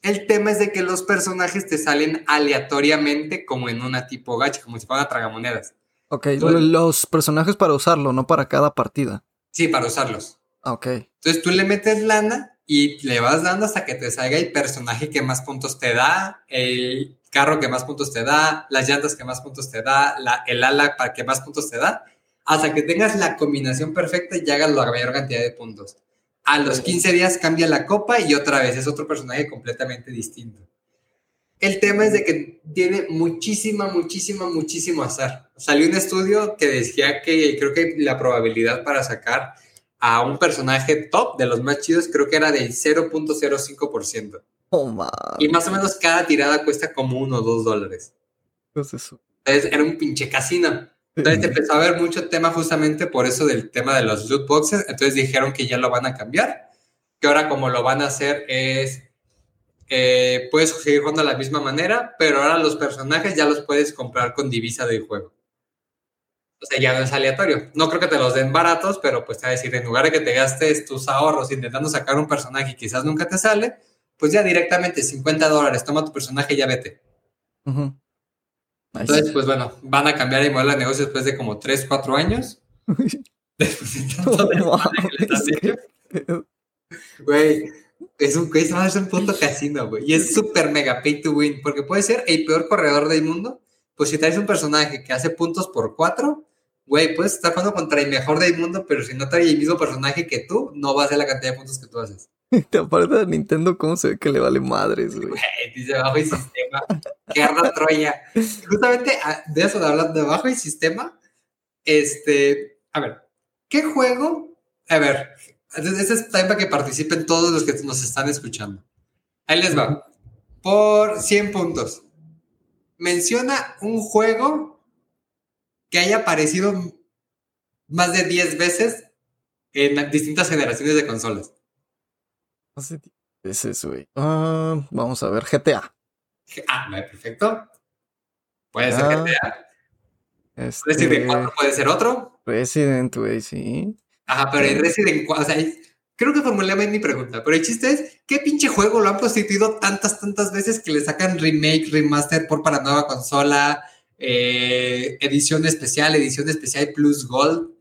El tema es de que los personajes te salen aleatoriamente como en una tipo gacha, como si fueran tragamonedas. Ok, los personajes para usarlo, no para cada partida. Sí, para usarlos. Ah, Ok. Entonces tú le metes lana y le vas dando hasta que te salga el personaje que más puntos te da, el carro que más puntos te da, las llantas que más puntos te da, la- el ala para que más puntos te da, hasta que tengas la combinación perfecta y hagas la mayor cantidad de puntos. A los 15 días cambia la copa y otra vez es otro personaje completamente distinto. El tema es de que tiene muchísima, muchísima, muchísimo azar. Salió un estudio que decía que creo que la probabilidad para sacar a un personaje top de los más chidos creo que era del 0.05%. Oh. Y más o menos cada tirada cuesta como uno o dos dólares. ¿qué es eso? Entonces era un pinche casino. Entonces empezó a haber mucho tema justamente por eso del tema de los loot boxes. Entonces dijeron que ya lo van a cambiar. Que ahora como lo van a hacer es... eh, puedes seguir jugando de la misma manera, pero ahora los personajes ya los puedes comprar con divisa del juego. O sea, ya no es aleatorio. No creo que te los den baratos, pero pues te va a decir, en lugar de que te gastes tus ahorros intentando sacar un personaje y quizás nunca te sale, pues ya directamente 50 dólares, toma tu personaje y ya vete. Nice. Entonces, pues bueno, van a cambiar el modelo de negocio después de como 3, 4 años. Después de tanto qué pedo. Güey, es un, es un puto casino, güey. Y es súper mega pay to win, porque puede ser el peor corredor del mundo. Pues si traes un personaje que hace puntos por 4, güey, puedes estar jugando contra el mejor del mundo, pero si no trae el mismo personaje que tú, no va a hacer la cantidad de puntos que tú haces. Te aparte de Nintendo, ¿cómo se ve que le vale madres, güey? Dice bajo el sistema, guerra Troya. Justamente ah, de eso de hablar de bajo el sistema, este, a ver, ¿qué juego? A ver, este es para que participen todos los que nos están escuchando. Ahí les va. Por 100 puntos. Menciona un juego que haya aparecido más de 10 veces en distintas generaciones de consolas. Hace ti- Ese es, güey. Ah, vamos a ver, GTA. Ah, perfecto. Puede ser Ah, GTA. Este, Resident 4 puede ser otro. Resident, güey, sí. Ajá, pero en Resident 4, o sea, creo que formulé bien mi pregunta, pero el chiste es, ¿qué pinche juego lo han prostituido tantas, tantas veces que le sacan remake, remaster por para nueva consola, eh, edición especial, edición especial plus gold?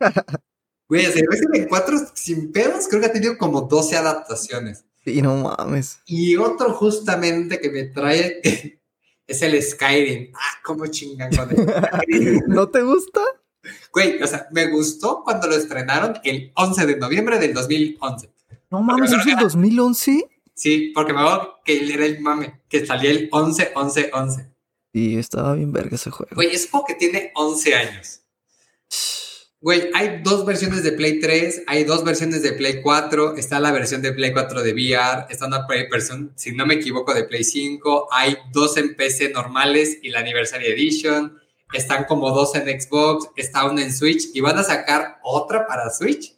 Güey, o sea, Resident 4 sin pedos creo que ha tenido como 12 adaptaciones. Sí, no mames. Y otro justamente que me trae es el Skyrim. Ah, cómo chingan con el. ¿No te gusta? Güey, o sea, me gustó cuando lo estrenaron el 11 de noviembre del 2011. No mames, ¿es el era- 2011? Sí, porque me acuerdo que era el mame, que salía el 11, 11, 11. Sí, estaba bien verga ese juego. Güey, es como que tiene 11 años. Güey, hay dos versiones de Play 3, hay dos versiones de Play 4, está la versión de Play 4 de VR, está una Play- versión, si no me equivoco, de Play 5, hay dos en PC normales y la Anniversary Edition, están como dos en Xbox, está una en Switch y van a sacar otra para Switch,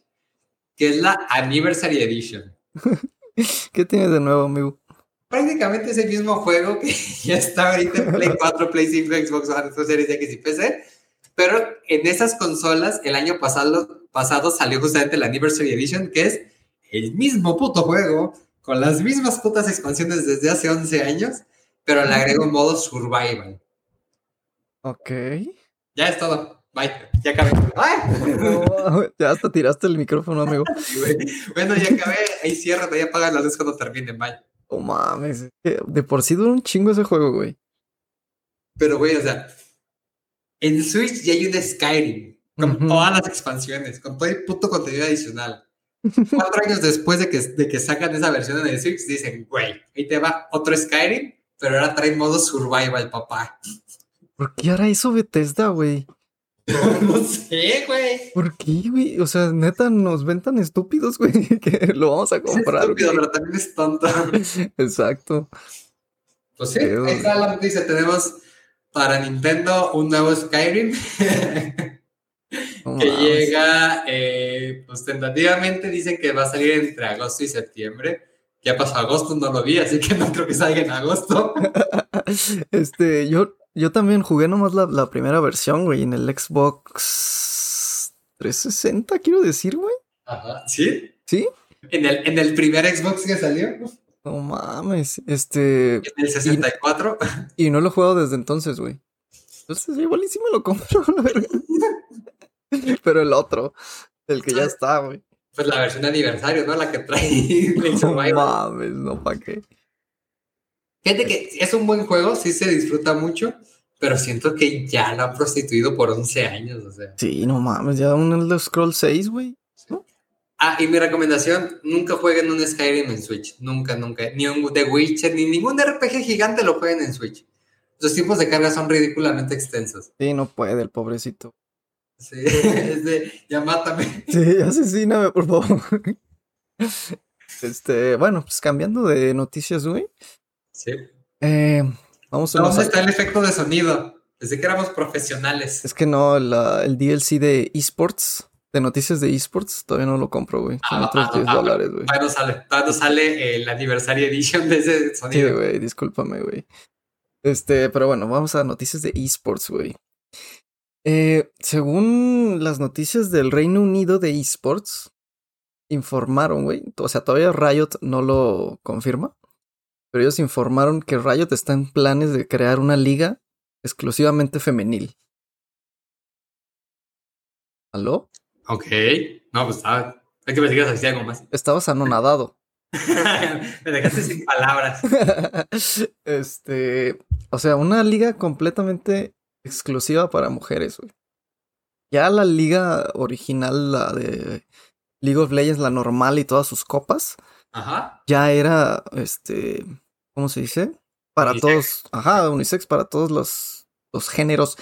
que es la Anniversary Edition. ¿Qué tienes de nuevo, amigo? Prácticamente es el mismo juego que ya está ahorita en Play 4, Play 5, Xbox One, Xbox Series X y PC. Pero en esas consolas, el año pasado, pasado salió justamente la Anniversary Edition, que es el mismo puto juego, con las mismas putas expansiones desde hace 11 años, pero le agrego un modo survival. Ok. Ya es todo. Bye. Ya acabé. ¡Ay! No, ya hasta tiraste el micrófono, amigo. Bueno, ya acabé. Ahí cierra, ahí apagan las luces cuando terminen. Bye. Oh mames. De por sí dura un chingo ese juego, güey. Pero, güey, o sea, en Switch ya hay un Skyrim con todas las expansiones, con todo el puto contenido adicional. Cuatro años después de que, de que sacan esa versión en el Switch, dicen, güey, ahí te va otro Skyrim, pero ahora trae modo survival, papá. ¿Por qué hará eso Bethesda, güey? no sé, güey. ¿Por qué, güey? O sea, neta, nos ven tan estúpidos, güey, que lo vamos a Es comprar. estúpido, güey. pero también es tonto. Exacto. Pues sí, ahí está la noticia. Tenemos para Nintendo un nuevo Skyrim que llega, eh, pues tentativamente dicen que va a salir entre agosto y septiembre. Ya pasó agosto, no lo vi, así que no creo que salga en agosto. este, yo, yo también jugué nomás la, la primera versión, güey, en el Xbox 360, quiero decir, güey. Ajá, ¿sí? ¿Sí? ¿En el, en el primer Xbox que salió? No mames, este... ¿En el 64? Y, y no lo he jugado desde entonces, güey. Entonces igual sí me lo compro, la. Pero el otro, el que ya está, güey. Pues la versión de aniversario, ¿no? La que trae No mames, no, ¿para qué? Fíjate que es un buen juego, sí se disfruta mucho, pero siento que ya lo han prostituido por 11 años, o sea. Sí, no mames, ya un Elder Scroll 6, güey. Ah, y mi recomendación, nunca jueguen un Skyrim en Switch, nunca, nunca. Ni un The Witcher, ni ningún RPG gigante lo jueguen en Switch. Los tiempos de carga son ridículamente extensos. Sí, no puede el pobrecito. Sí, es de, ya mátame. Sí, asesíname, por favor. Este, bueno, pues cambiando de noticias, güey. Sí. Eh, vamos a... ¿Dónde está el efecto de sonido? Desde que éramos profesionales. Es que no, la, el DLC de esports, de noticias de esports, todavía no lo compro, güey. Son Ah, otros ah, 10 ah, dólares, güey. Todavía no sale, todavía no sale el Anniversary Edition de ese Sí, sonido. güey, discúlpame, güey. Este, pero bueno, vamos a noticias de esports, güey. Eh, según las noticias del Reino Unido de esports, informaron, güey, o sea, todavía Riot no lo confirma, pero ellos informaron que Riot está en planes de crear una liga exclusivamente femenil. ¿Aló? Ok. No, pues estaba. Hay que me sigas así algo más. Estabas anonadado. me dejaste sin palabras. este, o sea, una liga completamente exclusiva para mujeres, güey. Ya la liga original, la de League of Legends, la normal y todas sus copas, Ajá. ya era, este, ¿cómo se dice? Para Unisex. todos, ajá, unisex para todos los, los géneros,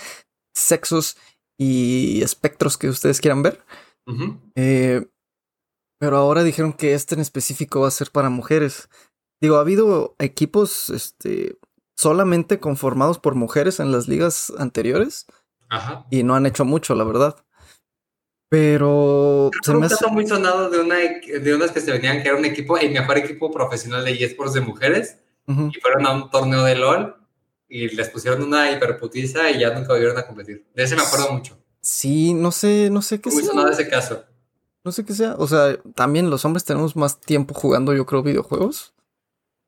sexos y espectros que ustedes quieran ver. Eh, pero ahora dijeron que este en específico va a ser para mujeres. Digo, ha habido equipos este, solamente conformados por mujeres en las ligas anteriores Ajá. y no han hecho mucho, la verdad. Pero se un me hace... muy sonado de, una, de unas que se venían que era un equipo, el mejor equipo profesional de eSports de mujeres, y fueron a un torneo de LOL y les pusieron una hiperputiza y ya nunca volvieron a competir. De ese me acuerdo mucho. Sí, no sé, no sé qué Muy sea. sonado ese caso. No sé qué sea. O sea, también los hombres tenemos más tiempo jugando, yo creo, videojuegos.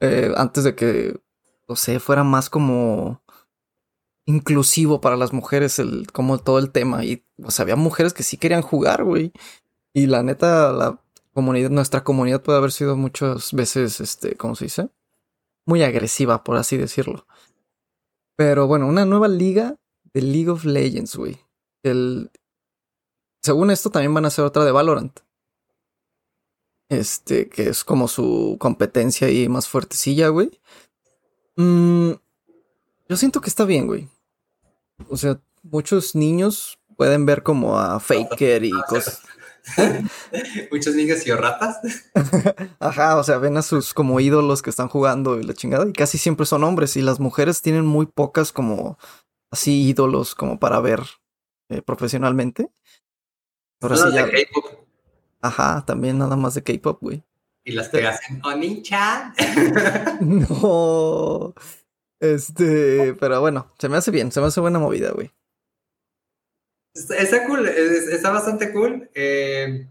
Eh, antes de que, no sé, fuera más como inclusivo para las mujeres, el, como todo el tema. Y, o sea, había mujeres que sí querían jugar, güey. Y la neta, la comunidad, nuestra comunidad puede haber sido muchas veces, este, ¿cómo se dice? Muy agresiva, por así decirlo. Pero bueno, una nueva liga de League of Legends, güey. El, según esto, también van a hacer otra de Valorant. Este, que es como su competencia ahí más fuertecilla, güey. Mm, yo siento que está bien, güey. O sea, muchos niños pueden ver como a Faker y cosas. Muchos niños y ratas. Ajá, o sea, ven a sus como ídolos que están jugando y la chingada. Y casi siempre son hombres. Y las mujeres tienen muy pocas como así ídolos como para ver eh, profesionalmente. Ahora sí Las ya. de K-pop Ajá, también nada más de K-pop, güey. y las que hacen Oni-chan. No. Este, pero bueno, se me hace bien, se me hace buena movida, güey. Está, cool, es- está bastante cool. Eh,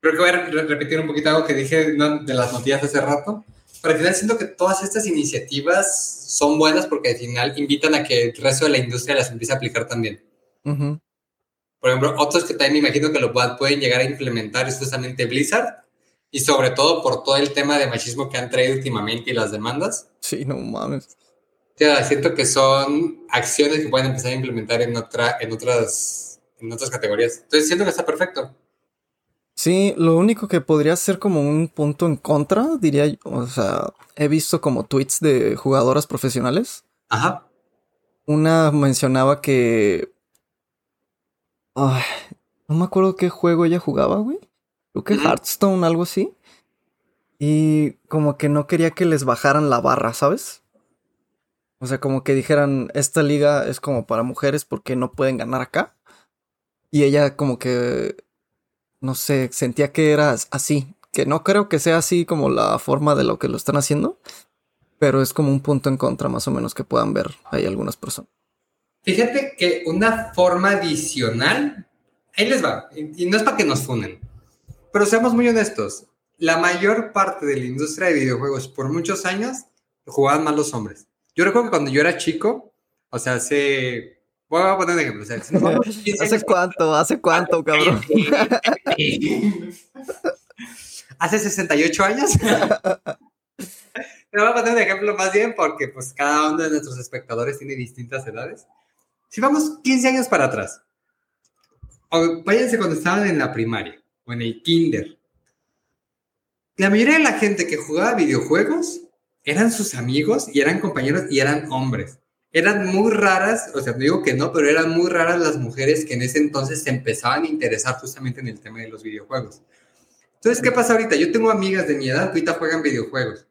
creo que voy a re- repetir un poquito algo que dije ¿no? de las noticias hace rato. Pero al final siento que todas estas iniciativas son buenas porque al final invitan a que el resto de la industria las empiece a aplicar también. Ujú. Por ejemplo, otros que también me imagino que lo pueden llegar a implementar es justamente Blizzard. Y sobre todo por todo el tema de machismo que han traído últimamente y las demandas. Sí, no mames. O sea, siento que son acciones que pueden empezar a implementar en, otra, en, otras, en otras categorías. Entonces siento que está perfecto. Sí, lo único que podría ser como un punto en contra, diría yo, o sea, he visto como tweets de jugadoras profesionales. Ajá. Una mencionaba que... Ay, no me acuerdo qué juego ella jugaba, güey. Creo que. Hearthstone, algo así. Y como que no quería que les bajaran la barra, ¿sabes? O sea, como que dijeran, esta liga es como para mujeres porque no pueden ganar acá. Y ella como que, no sé, sentía que era así, que no creo que sea así como la forma de lo que lo están haciendo, pero es como un punto en contra más o menos que puedan ver hay algunas personas. Fíjate que una forma adicional, ahí les va, y no es para que nos funen, pero seamos muy honestos, la mayor parte de la industria de videojuegos por muchos años jugaban más los hombres. Yo recuerdo que cuando yo era chico, o sea, hace... Voy a poner un ejemplo. ¿Hace cuánto? ¿Hace cuánto, cabrón? ¿Hace 68 años? Te voy a poner un ejemplo más bien porque pues cada uno de nuestros espectadores tiene distintas edades. Si vamos 15 años para atrás, o váyanse cuando estaban en la primaria o en el kinder, la mayoría de la gente que jugaba videojuegos eran sus amigos y eran compañeros y eran hombres. Eran muy raras, o sea, digo que no, pero eran muy raras las mujeres que en ese entonces se empezaban a interesar justamente en el tema de los videojuegos. Entonces, ¿qué pasa ahorita? Yo tengo amigas de mi edad que ahorita juegan videojuegos.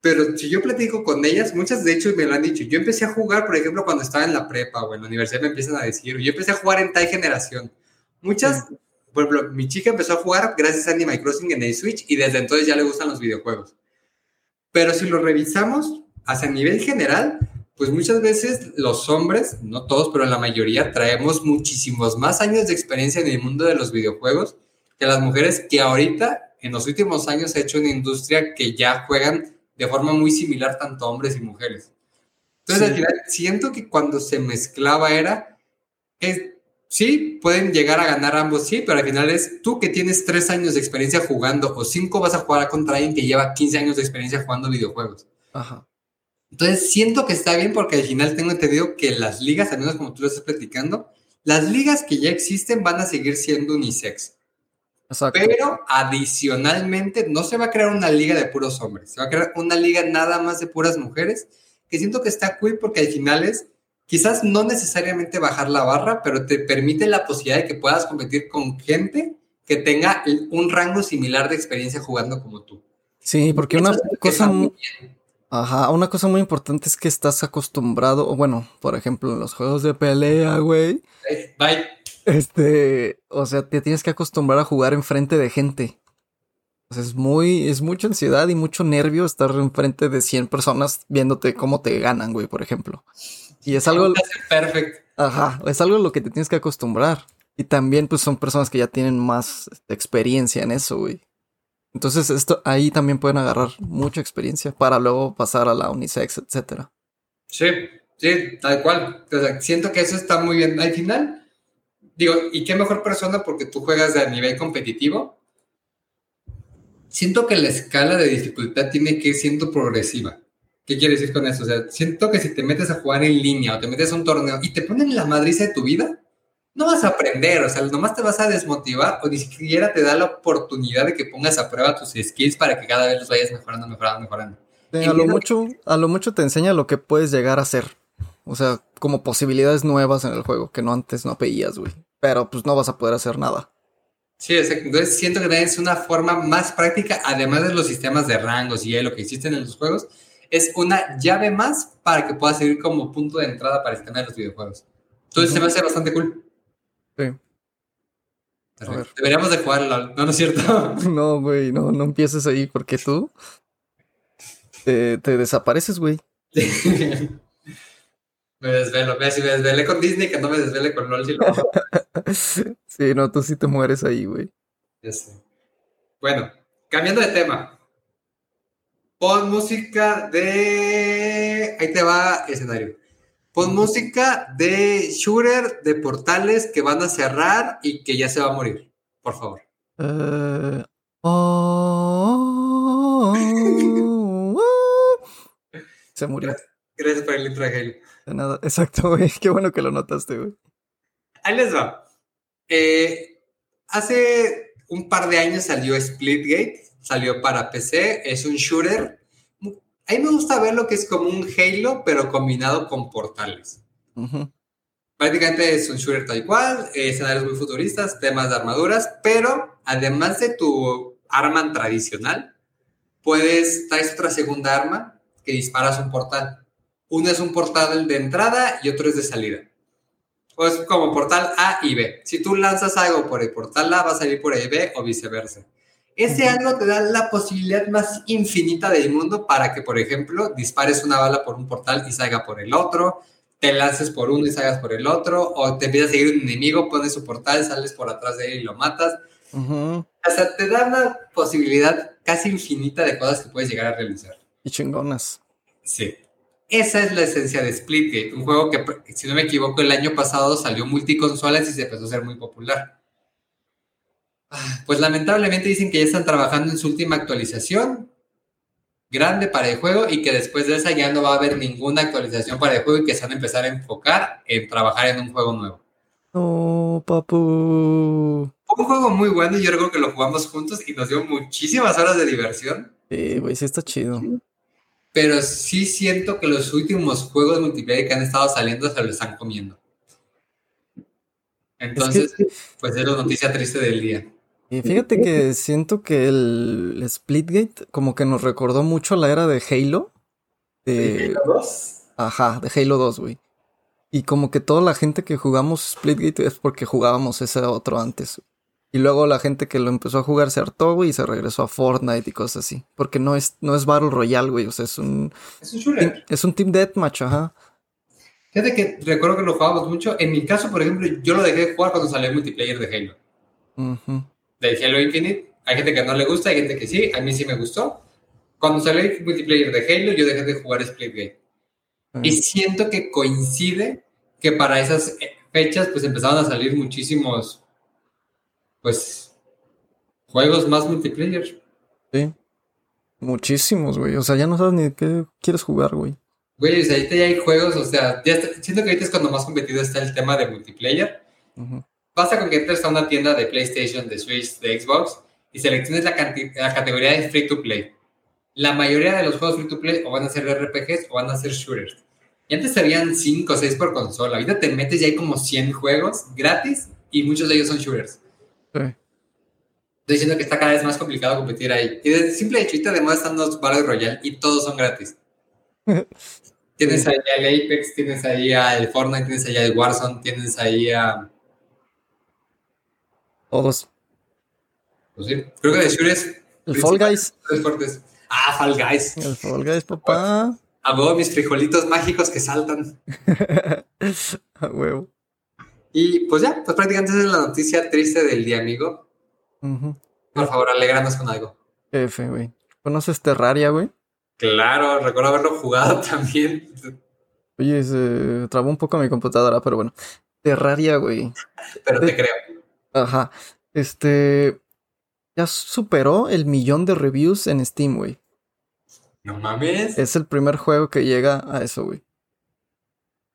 Pero si yo platico con ellas, muchas de hecho me lo han dicho. Yo empecé a jugar, por ejemplo, cuando estaba en la prepa o en la universidad me empiezan a decir, yo empecé a jugar en tal generación. Muchas, por ejemplo, mi chica empezó a jugar gracias a Animal Crossing en el Switch y desde entonces ya le gustan los videojuegos. Pero si lo revisamos hacia nivel general, pues muchas veces los hombres, no todos, pero la mayoría, traemos muchísimos más años de experiencia en el mundo de los videojuegos que las mujeres que ahorita, en los últimos años, ha hecho una industria que ya juegan de forma muy similar tanto hombres y mujeres. Entonces, al final, siento que cuando se mezclaba era, es, sí, pueden llegar a ganar ambos, sí, pero al final es tú que tienes tres años de experiencia jugando o cinco vas a jugar contra alguien que lleva 15 años de experiencia jugando videojuegos. Ajá. Entonces, siento que está bien porque al final tengo entendido que las ligas, al menos como tú lo estás platicando, las ligas que ya existen van a seguir siendo unisex. Exacto. Pero adicionalmente no se va a crear una liga de puros hombres, se va a crear una liga nada más de puras mujeres, que siento que está cool porque al final es quizás no necesariamente bajar la barra, pero te permite la posibilidad de que puedas competir con gente que tenga un rango similar de experiencia jugando como tú. Sí, porque una cosa muy, ajá, una cosa muy importante es que estás acostumbrado, bueno, por ejemplo, en los juegos de pelea, güey. Bye. Este, o sea, te tienes que acostumbrar a jugar enfrente de gente. Es muy, es mucha ansiedad y mucho nervio estar enfrente de 100 personas viéndote cómo te ganan, güey, por ejemplo. Y es algo... Perfecto. Ajá, es algo a lo que te tienes que acostumbrar. Y también, pues, son personas que ya tienen más experiencia en eso, güey. Entonces, esto, ahí también pueden agarrar mucha experiencia para luego pasar a la unisex, etcétera. Sí, sí, tal cual. Siento que eso está muy bien. Al final, digo, ¿y qué mejor persona porque tú juegas de nivel competitivo? Siento que la escala de dificultad tiene que ir siendo progresiva. ¿Qué quiere decir con eso? O sea, siento que si te metes a jugar en línea o te metes a un torneo y te ponen la madriza de tu vida, no vas a aprender, o sea, nomás te vas a desmotivar o ni siquiera te da la oportunidad de que pongas a prueba tus skills para que cada vez los vayas mejorando, mejorando, mejorando. a lo mucho, a lo mucho te enseña lo que puedes llegar a hacer. O sea, como posibilidades nuevas en el juego que no antes no veías, güey. Pero pues no vas a poder hacer nada. Sí, exacto. Entonces siento que es una forma más práctica, además de los sistemas de rangos y lo que existen en los juegos, es una llave más para que pueda servir como punto de entrada para el tema de los videojuegos. Entonces se me hace bastante cool. Sí. Deberíamos de jugarlo, ¿no, no es cierto? No, güey, no, no empieces ahí porque tú te, desapareces, güey. me desvelo, me, si me desvelé con Disney, que no me desvele con LOL. sí, no, tú sí te mueres ahí, güey. Ya sé. Bueno, cambiando de tema. Pon música de. Ahí te va escenario. Pon música de shooter de portales que van a cerrar y que ya se va a morir. Por favor. Eh, oh, se murió. Gracias por el intro. De nada, exacto, güey. Qué bueno que lo notaste, güey. Ahí les va. Eh, hace un par de años salió Splitgate salió para PC, es un shooter. A mí me gusta ver lo que es como un Halo, pero combinado con portales. Prácticamente es un shooter tal cual, escenarios muy futuristas, temas de armaduras, pero además de tu arma tradicional, puedes, traes otra segunda arma que disparas un portal. Uno es un portal de entrada y otro es de salida. O es como portal A y B. Si tú lanzas algo por el portal A, va a salir por el B o viceversa. Ese algo te da la posibilidad más infinita del mundo para que, por ejemplo, dispares una bala por un portal y salga por el otro, te lances por uno y salgas por el otro, o te empiezas a seguir un enemigo, pones su portal, sales por atrás de él y lo matas. O sea, te da una posibilidad casi infinita de cosas que puedes llegar a realizar. Y chingonas. Sí. Esa es la esencia de Splitgate, un juego que, si no me equivoco, el año pasado salió multiconsolas y se empezó a ser muy popular. Pues lamentablemente dicen que ya están trabajando en su última actualización grande para el juego y que después de esa ya no va a haber ninguna actualización para el juego y que se van a empezar a enfocar en trabajar en un juego nuevo. Oh, papu. Fue un juego muy bueno y yo recuerdo que lo jugamos juntos y nos dio muchísimas horas de diversión. Sí, güey, sí está chido. Pero sí siento que los últimos juegos multiplayer que han estado saliendo se lo están comiendo. Entonces, pues es la noticia triste del día. Y fíjate que siento que el Splitgate como que nos recordó mucho la era de Halo. De Halo 2? Ajá, de Halo 2, güey. Y como que toda la gente que jugamos Splitgate es porque jugábamos ese otro antes. Y luego la gente que lo empezó a jugar se hartó, güey, y se regresó a Fortnite y cosas así. Porque no es, no es Battle Royale, güey. O sea, es un. Es un shooter. Es un Team Deathmatch, ajá. Fíjate que recuerdo que lo jugábamos mucho. En mi caso, por ejemplo, yo lo dejé de jugar cuando salió el multiplayer de Halo. Ujú. De Halo Infinite. Hay gente que no le gusta, hay gente que sí. A mí sí me gustó. Cuando salió el multiplayer de Halo, yo dejé de jugar Splitgate. Y siento que coincide que para esas fechas, pues empezaban a salir muchísimos, pues, juegos más multiplayer. Sí. Muchísimos, güey. O sea, ya no sabes ni qué quieres jugar, güey. Güey, o sea, ahorita ya hay juegos, o sea, ya está- siento que ahorita es cuando más competido está el tema de multiplayer. Ujú. Basta con que entres a una tienda de PlayStation, de Switch, de Xbox y selecciones la, categoría de free to play. La mayoría de los juegos free to play o van a ser RPGs o van a ser shooters. Y antes habían 5 o 6 por consola. Ahorita te metes y hay como 100 juegos gratis y muchos de ellos son shooters. Sí. Estoy diciendo que está cada vez más complicado competir ahí. Y desde el simple hecho, ahorita además están los Battle Royale y todos son gratis. Tienes ahí al Apex, tienes ahí al Fortnite, tienes ahí al Warzone, tienes ahí a... Todos. Pues sí, creo que de shooters... El Fall Guys. Fuertes. Ah, Fall Guys. El Fall Guys, papá. A huevo, mis frijolitos mágicos que saltan. A huevo. Y pues ya, pues prácticamente esa es la noticia triste del día, amigo. Por favor, alégranos con algo. F, güey. ¿Conoces Terraria, güey? Claro, recuerdo haberlo jugado también. Oye, se trabó un poco mi computadora, pero bueno. Terraria, güey. Pero te creo. Ajá. Este. Ya superó el millón de reviews en Steam, güey. No mames. Es el primer juego que llega a eso, güey.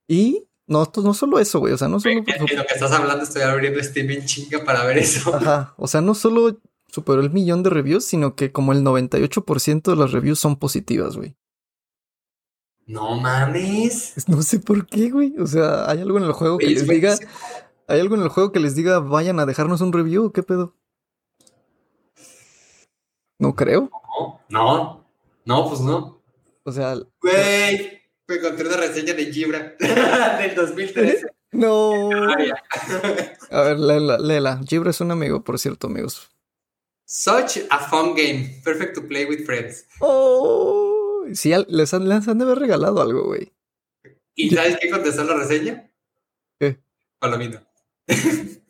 Y no, no solo eso, güey. O sea, no solo. En lo que estás hablando, estoy abriendo Steam en chinga para ver eso. Ajá. O sea, no solo superó el millón de reviews, sino que como el 98% de las reviews son positivas, güey. No mames. No sé por qué, güey. O sea, ¿hay algo en el juego que les diga? buenísimo. ¿Hay algo en el juego que les diga vayan a dejarnos un review o qué pedo? No creo. No, no, no, pues no. O sea, Güey, me encontré una reseña de Gibra del 2013. no. Área. A ver, léela, léela. Gibra es un amigo, por cierto, amigos. Such a fun game, perfect to play with friends. Oh, sí, al- les han, les han de haber regalado algo, güey. ¿Y sabes qué contestó la reseña? ¿Qué? Palomino.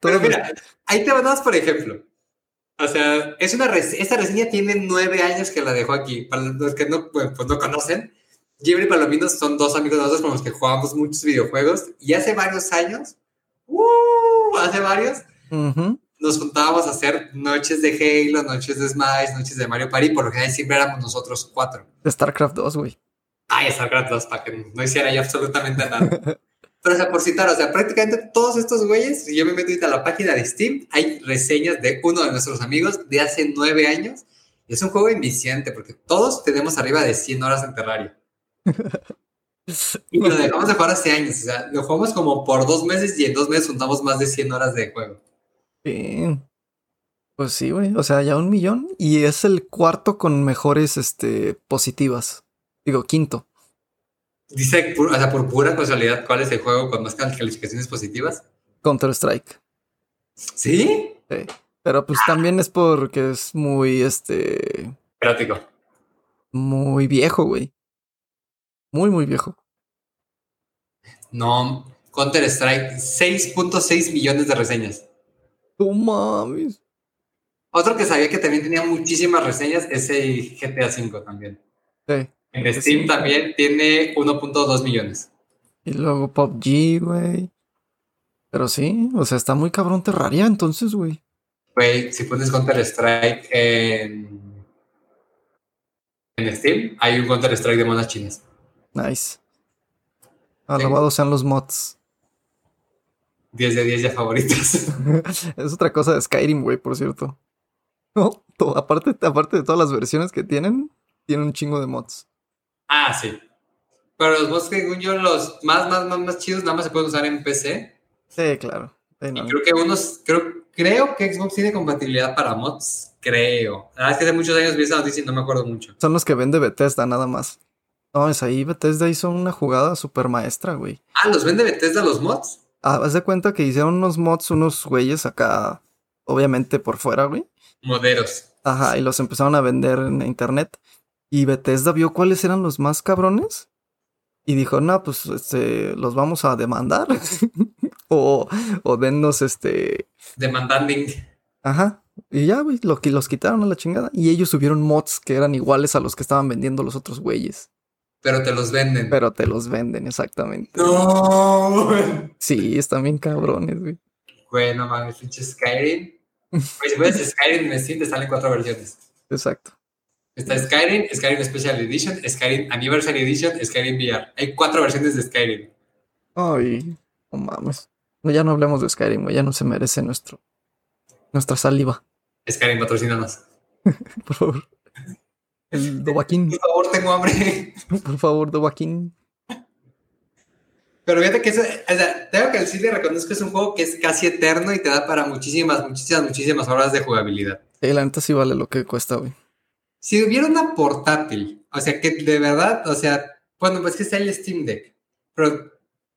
Pero mira, ahí te vas, por ejemplo. O sea, es una res- esta reseña tiene nueve años que la dejó aquí. Para los que no, pues, no conocen, Gibra y Palomino son dos amigos de nosotros con los que jugamos muchos videojuegos. Y hace varios años, ¡uh! hace varios, Ujú. nos juntábamos a hacer noches de Halo, noches de Smash, noches de Mario Party. Por lo general siempre éramos nosotros cuatro. De StarCraft 2, güey. Ay, StarCraft 2, para que no hiciera yo absolutamente nada. Pero, o sea, por citar, o sea, prácticamente todos estos güeyes, si yo me meto ahorita a la página de Steam, hay reseñas de uno de nuestros amigos de hace nueve años. Y es un juego enviciante porque todos tenemos arriba de 100 horas en Terraria. Y lo dejamos de jugar hace años. O sea, lo jugamos como por dos meses y en dos meses juntamos más de 100 horas de juego. Sí. Pues sí, güey. O sea, ya un millón. Y es el cuarto con mejores este, positivas. Digo, quinto. Dice, o sea, por pura casualidad, ¿cuál es el juego con más calificaciones positivas? Counter-Strike. ¿Sí? Sí. Pero pues también es porque es muy, este... Erótico. Muy viejo, güey. Muy, muy viejo. No, Counter Strike, 6.6 millones de reseñas. No mames. Otro que sabía que también tenía muchísimas reseñas es el GTA V también. Sí. En Steam también tiene 1.2 millones. Y luego PUBG, güey. Pero sí, o sea, está muy cabrón Terraria entonces, güey. Güey, si pones Counter Strike en, en Steam, hay un Counter Strike de monas chinas. Nice. Alabados sean los mods. 10 de 10 ya favoritos. es otra cosa de Skyrim, güey, por cierto. No, aparte, aparte de todas las versiones que tienen, tienen un chingo de mods. Ah, sí. Pero los mods que según yo, los más, más, más, más chidos, nada más se pueden usar en PC. Sí, claro. y creo que unos, creo, creo que Xbox tiene compatibilidad para mods. Creo. La verdad es que hace muchos años vi esa noticia y no me acuerdo mucho. Son los que vende Bethesda, nada más. No, es ahí Bethesda hizo una jugada súper maestra, güey. Ah, ¿los vende Bethesda los mods? Ah, haz de cuenta que hicieron unos mods, unos güeyes acá, obviamente por fuera, güey. Moderos. Ajá, y los empezaron a vender en internet. Y Bethesda vio cuáles eran los más cabrones. Y dijo, no, pues este, los vamos a demandar. o, o dennos este. Demandanding. Ajá. Y ya, güey, lo, los quitaron a la chingada. Y ellos subieron mods que eran iguales a los que estaban vendiendo los otros güeyes. Pero te los venden. Pero te los venden, exactamente. No. Sí, están bien cabrones, güey. Bueno, mames, pinche Skyrim. Pues si puedes Skyrim en Steam, te salen cuatro versiones. Exacto. Está Skyrim, Skyrim Special Edition, Skyrim Anniversary Edition, Skyrim VR. Hay cuatro versiones de Skyrim. Ay, no mames. No, ya no hablemos de Skyrim, güey. Ya no se merece nuestro, nuestra saliva. Skyrim, patrocínanos. Por favor. El Dobaquín. Por favor, tengo hambre. Por favor, Dobaquín. Pero fíjate que eso, o sea, tengo que decirle, reconozco que es un juego que es casi eterno y te da para muchísimas, muchísimas, muchísimas horas de jugabilidad. Sí, la neta sí vale lo que cuesta, güey. Si hubiera una portátil, o sea, que de verdad, o sea, bueno, pues que está el Steam Deck, pero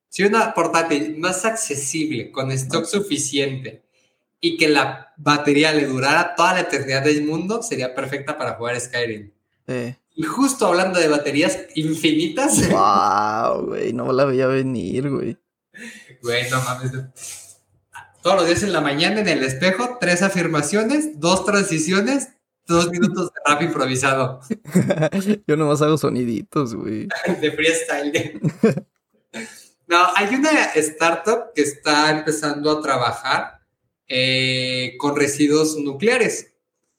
si una portátil más accesible, con stock suficiente y que la batería le durara toda la eternidad del mundo, sería perfecta para jugar Skyrim. Sí. Y justo hablando de baterías infinitas. Wow, güey, no la veía venir, güey. Güey, no mames. Todos los días en la mañana en el espejo, tres afirmaciones, dos transiciones, dos minutos de rap improvisado. Yo nomás hago soniditos, güey. de freestyle. no, hay una startup que está empezando a trabajar eh, con residuos nucleares.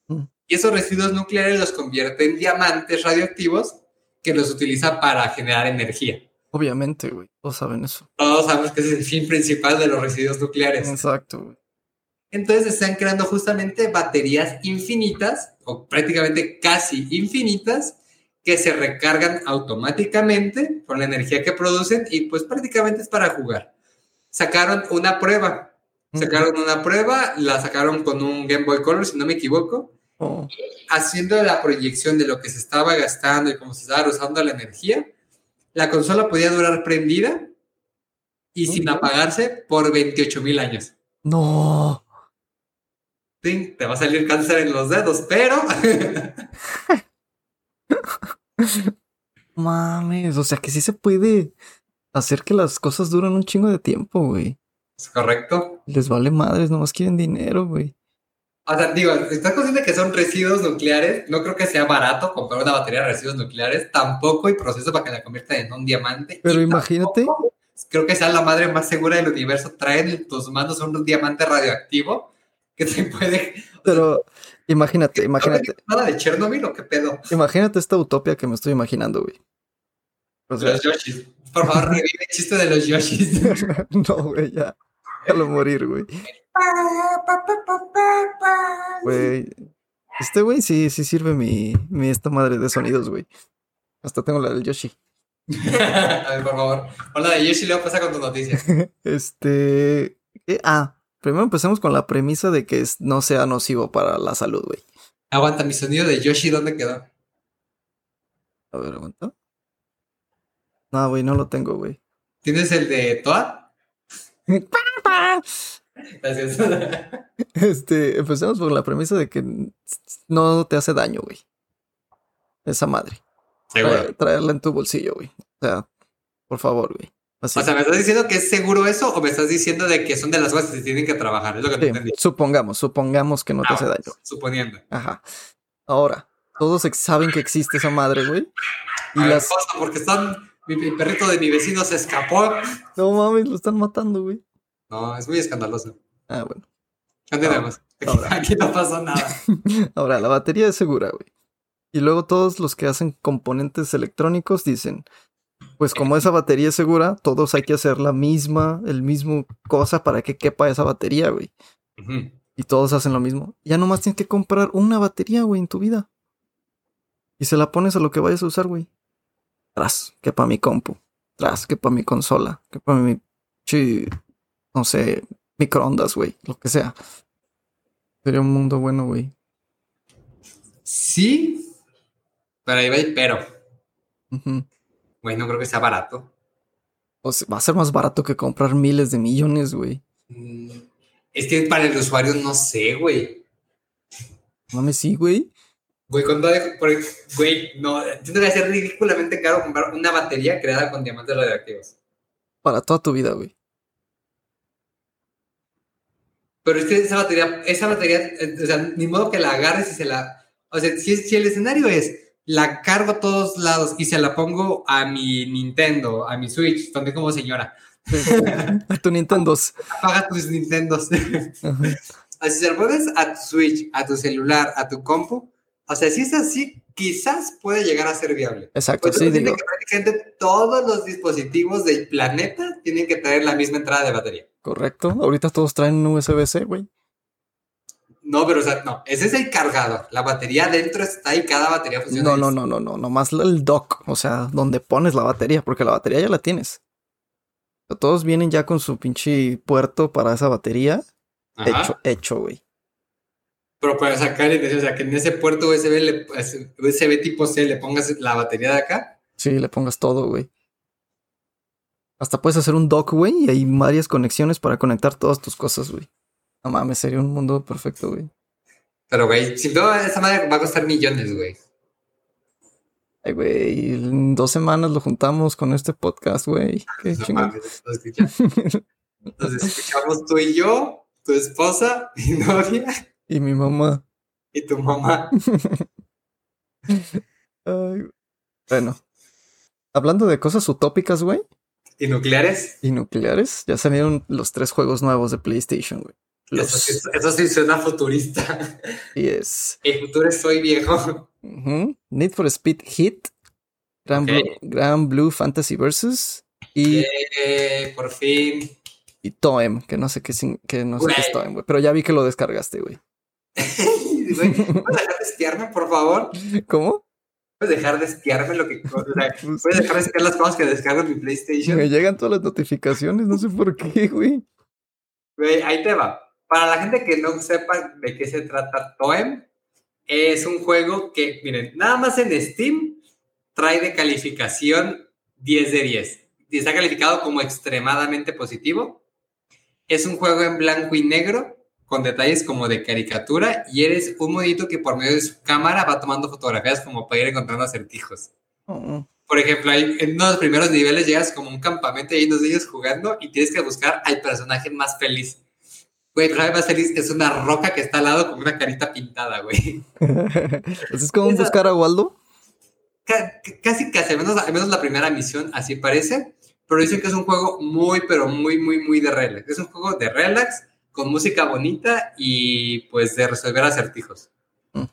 Mm. Y esos residuos nucleares los convierte en diamantes radioactivos que los utiliza para generar energía. Obviamente, güey. Todos saben eso. Todos sabemos que ese es el fin principal de los residuos nucleares. Exacto, güey. Entonces están creando justamente baterías infinitas, o prácticamente casi infinitas, que se recargan automáticamente con la energía que producen y pues prácticamente es para jugar. Sacaron una prueba. Sacaron una prueba, la sacaron con un Game Boy Color, si no me equivoco, Oh, haciendo la proyección de lo que se estaba gastando y cómo se estaba usando la energía. La consola podía durar prendida y sin apagarse por 28 mil años. No. Sí, te va a salir cáncer en los dedos, pero Mames, o sea que sí se puede hacer que las cosas duren un chingo de tiempo, güey. es correcto. Les vale madres, nomás quieren dinero, güey. O sea, digo, estás consciente que son residuos nucleares, no creo que sea barato comprar una batería de residuos nucleares, tampoco hay proceso para que la conviertan en un diamante. Pero imagínate. tampoco Creo que sea la madre más segura del universo. Traen en tus manos un diamante radioactivo que te puede. Pero imagínate, imagínate, ¿Nada de Chernobyl o qué pedo? imagínate esta utopia que me estoy imaginando, güey. O sea, Los Yoshis. Por favor, revive el chiste de los Yoshis. no, güey, ya. Déjalo morir, güey. Güey. Este güey sí, sí sirve mi, mi esta madre de sonidos, güey. Hasta tengo la del Yoshi. A ver, por favor. Hola de Yoshi, luego pasa con tu noticia. Este. ¿qué? Ah, primero empecemos con la premisa de que no sea nocivo para la salud, güey. Aguanta, mi sonido de Yoshi, ¿dónde quedó? A ver, aguanta. No, güey, no lo tengo, güey. ¿Tienes el de Toad? Gracias. Este, empecemos por la premisa de que no te hace daño, güey. Esa madre. Traerla en tu bolsillo, güey. O sea, por favor, güey. O sea, ¿me estás diciendo que es seguro eso o me estás diciendo de que son de las cosas que tienen que trabajar? Es lo que Sí, entendí. supongamos, supongamos que no te Ah, hace daño. Suponiendo. Ajá. Ahora, todos saben que existe esa madre, güey. Y A ver, las. cosa, porque están. Mi, mi perrito de mi vecino se escapó. No mames, lo están matando, güey. No, es muy escandaloso. Ah, bueno. Continuemos. Ahora. Aquí no pasó nada. Ahora, la batería es segura, güey. Y luego todos los que hacen componentes electrónicos dicen, pues como esa batería es segura, todos hay que hacer la misma, el mismo cosa para que quepa esa batería, güey. Y todos hacen lo mismo. Ya nomás tienes que comprar una batería, güey, en tu vida. Y se la pones a lo que vayas a usar, güey. Tras, que para mi compu. Tras, que para mi consola. Que para mi, chi, no sé, microondas, güey. Lo que sea. Sería un mundo bueno, güey. Sí, pero ahí va el pero. Ujú. Güey, no creo que sea barato. O sea, va a ser más barato que comprar miles de millones, güey. Mm, Es que para el usuario no sé, güey. Mames, sí, güey. Güey, cuando güey, no, siento que ser ridículamente caro comprar una batería creada con diamantes radioactivos. Para toda tu vida, güey. Pero es que esa batería, esa batería, eh, o sea, ni modo que la agarres y se la. O sea, si, si el escenario es la cargo a todos lados y se la pongo a mi Nintendo, a mi Switch, donde como señora, A tu Nintendo. apaga tus Nintendos. Así se lo pones a tu Switch, a tu celular, a tu compu. O sea, si es así, quizás puede llegar a ser viable. Exacto, Pues sí, digo. que prácticamente todos los dispositivos del planeta tienen que traer la misma entrada de batería. Correcto. Ahorita todos traen USB-C, güey. No, pero o sea, no, ese es el cargador. La batería dentro está y cada batería funciona. No, no, no, no, no. Nomás el dock. O sea, donde pones la batería. Porque la batería ya la tienes. Todos vienen ya con su pinche puerto para esa batería. Ajá. Hecho, hecho, güey. Pero para sacar, o sea, que en ese puerto USB, le- USB tipo C le pongas la batería de acá. Sí, le pongas todo, güey. Hasta puedes hacer un dock, güey, y hay varias conexiones para conectar todas tus cosas, güey. No mames, sería un mundo perfecto, güey. Pero, güey, si no, esa madre va a costar millones, güey. Ay, güey, en dos semanas lo juntamos con este podcast, güey. Qué No mames, nos escuchamos tú y yo, tu esposa, mi novia y mi mamá. y tu mamá. Ay, bueno. Hablando de cosas utópicas, güey, ¿Y nucleares? y nucleares, ya salieron los tres juegos nuevos de PlayStation, güey. Eso sí, eso sí suena futurista. y es El futuro es soy viejo. Need for Speed Hit, Gran, Ok. Blue, Gran Blue Fantasy Versus y, por fin. y Toem, que no sé qué, que no sé qué es. Toem, güey. Pero ya vi que lo descargaste, güey. Güey, ¿Puedes dejar de espiarme, por favor? ¿Cómo? ¿Puedes dejar de espiarme lo que... o sea, ¿Puedes dejar de espiar las cosas que descargo en mi PlayStation? Me llegan todas las notificaciones, no sé por qué, güey. Güey, ahí te va. Para la gente que no sepa de qué se trata Toem, es un juego que, miren, nada más en Steam trae de calificación 10 de 10. Y está calificado como extremadamente positivo. Es un juego en blanco y negro, con detalles como de caricatura, y eres un monito que por medio de su cámara va tomando fotografías como para ir encontrando acertijos. Oh, Por ejemplo, hay, en uno de los primeros niveles llegas como a un campamento y hay unos niños jugando y tienes que buscar al personaje más feliz. Güey, más feliz es una roca que está al lado con una carita pintada, güey. ¿Así es como Esa- buscar a Waldo? Ca- casi, casi, al menos, al menos la primera misión así parece, pero dicen que es un juego muy, pero muy, muy, muy de relax. Es un juego de relax, con música bonita y pues de resolver acertijos. Mm.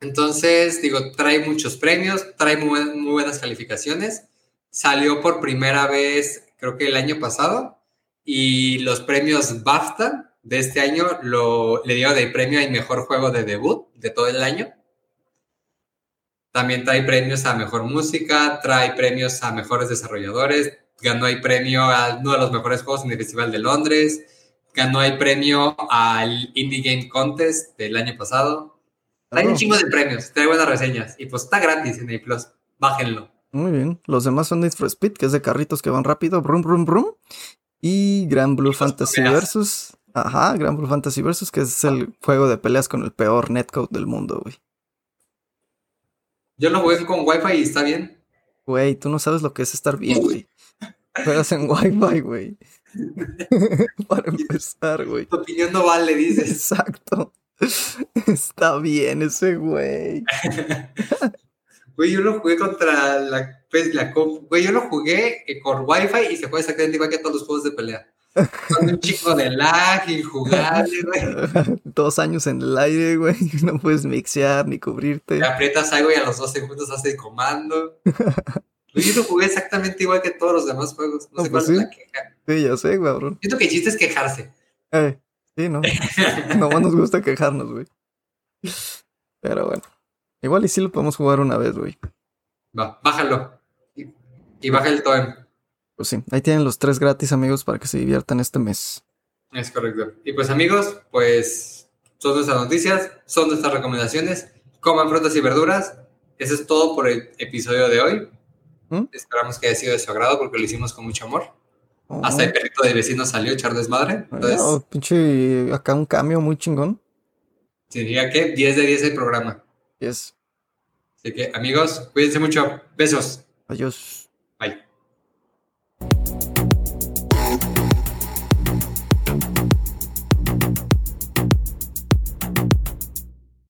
Entonces, digo, trae muchos premios, trae muy, muy buenas calificaciones. Salió por primera vez, creo que el año pasado, y los premios BAFTA de este año lo, le dio de premio al mejor juego de debut de todo el año. También trae premios a mejor música, trae premios a mejores desarrolladores, ganó el premio a uno de los mejores juegos en el Festival de Londres, ganó el premio al Indie Game Contest del año pasado. Trae un chingo de premios, trae buenas reseñas y pues está gratis en el Plus. Bájenlo. Muy bien. Los demás son Need for Speed, que es de carritos que van rápido, brum, brum, brum. Y Gran Blue Fantasy peleas. Versus. Ajá, Gran Blue Fantasy Versus, que es el juego de peleas con el peor netcode del mundo, güey. Yo lo jugué con Wi-Fi y está bien. Güey, tú no sabes lo que es estar bien, güey. Juegas en Wi-Fi, güey. Para empezar, güey. Tu opinión no vale, dices. Exacto. Está bien ese güey. Güey, yo lo jugué contra la, pues, la comp- Güey, yo lo jugué con Wi-Fi y se juega exactamente igual que todos los juegos de pelea. Con un chico de lag, injugable, güey. Dos años en el aire, güey. No puedes mixear ni cubrirte. Le aprietas algo y a los dos segundos hace el comando. Güey, yo lo jugué exactamente igual que todos los demás juegos. No, No, sé pues cuál es la queja. Sí, ya sé, cabrón. Siento que el chiste es quejarse. Eh, sí, no. Nomás nos gusta quejarnos, güey. Pero bueno. Igual y sí lo podemos jugar una vez, güey. Va, bájalo. Y, y baja el toem. Pues sí, ahí tienen los tres gratis, amigos, para que se diviertan este mes. Es correcto. Y pues amigos, pues son nuestras noticias, son nuestras recomendaciones. Coman frutas y verduras. Eso es todo por el episodio de hoy. ¿Mm? Esperamos que haya sido de su agrado porque lo hicimos con mucho amor. Oh, Hasta el perrito del vecino salió echar desmadre. Entonces, oh, pinche, acá un cambio muy chingón. diría que 10 de 10 el programa. Yes. Así que amigos, cuídense mucho. Besos. Adiós.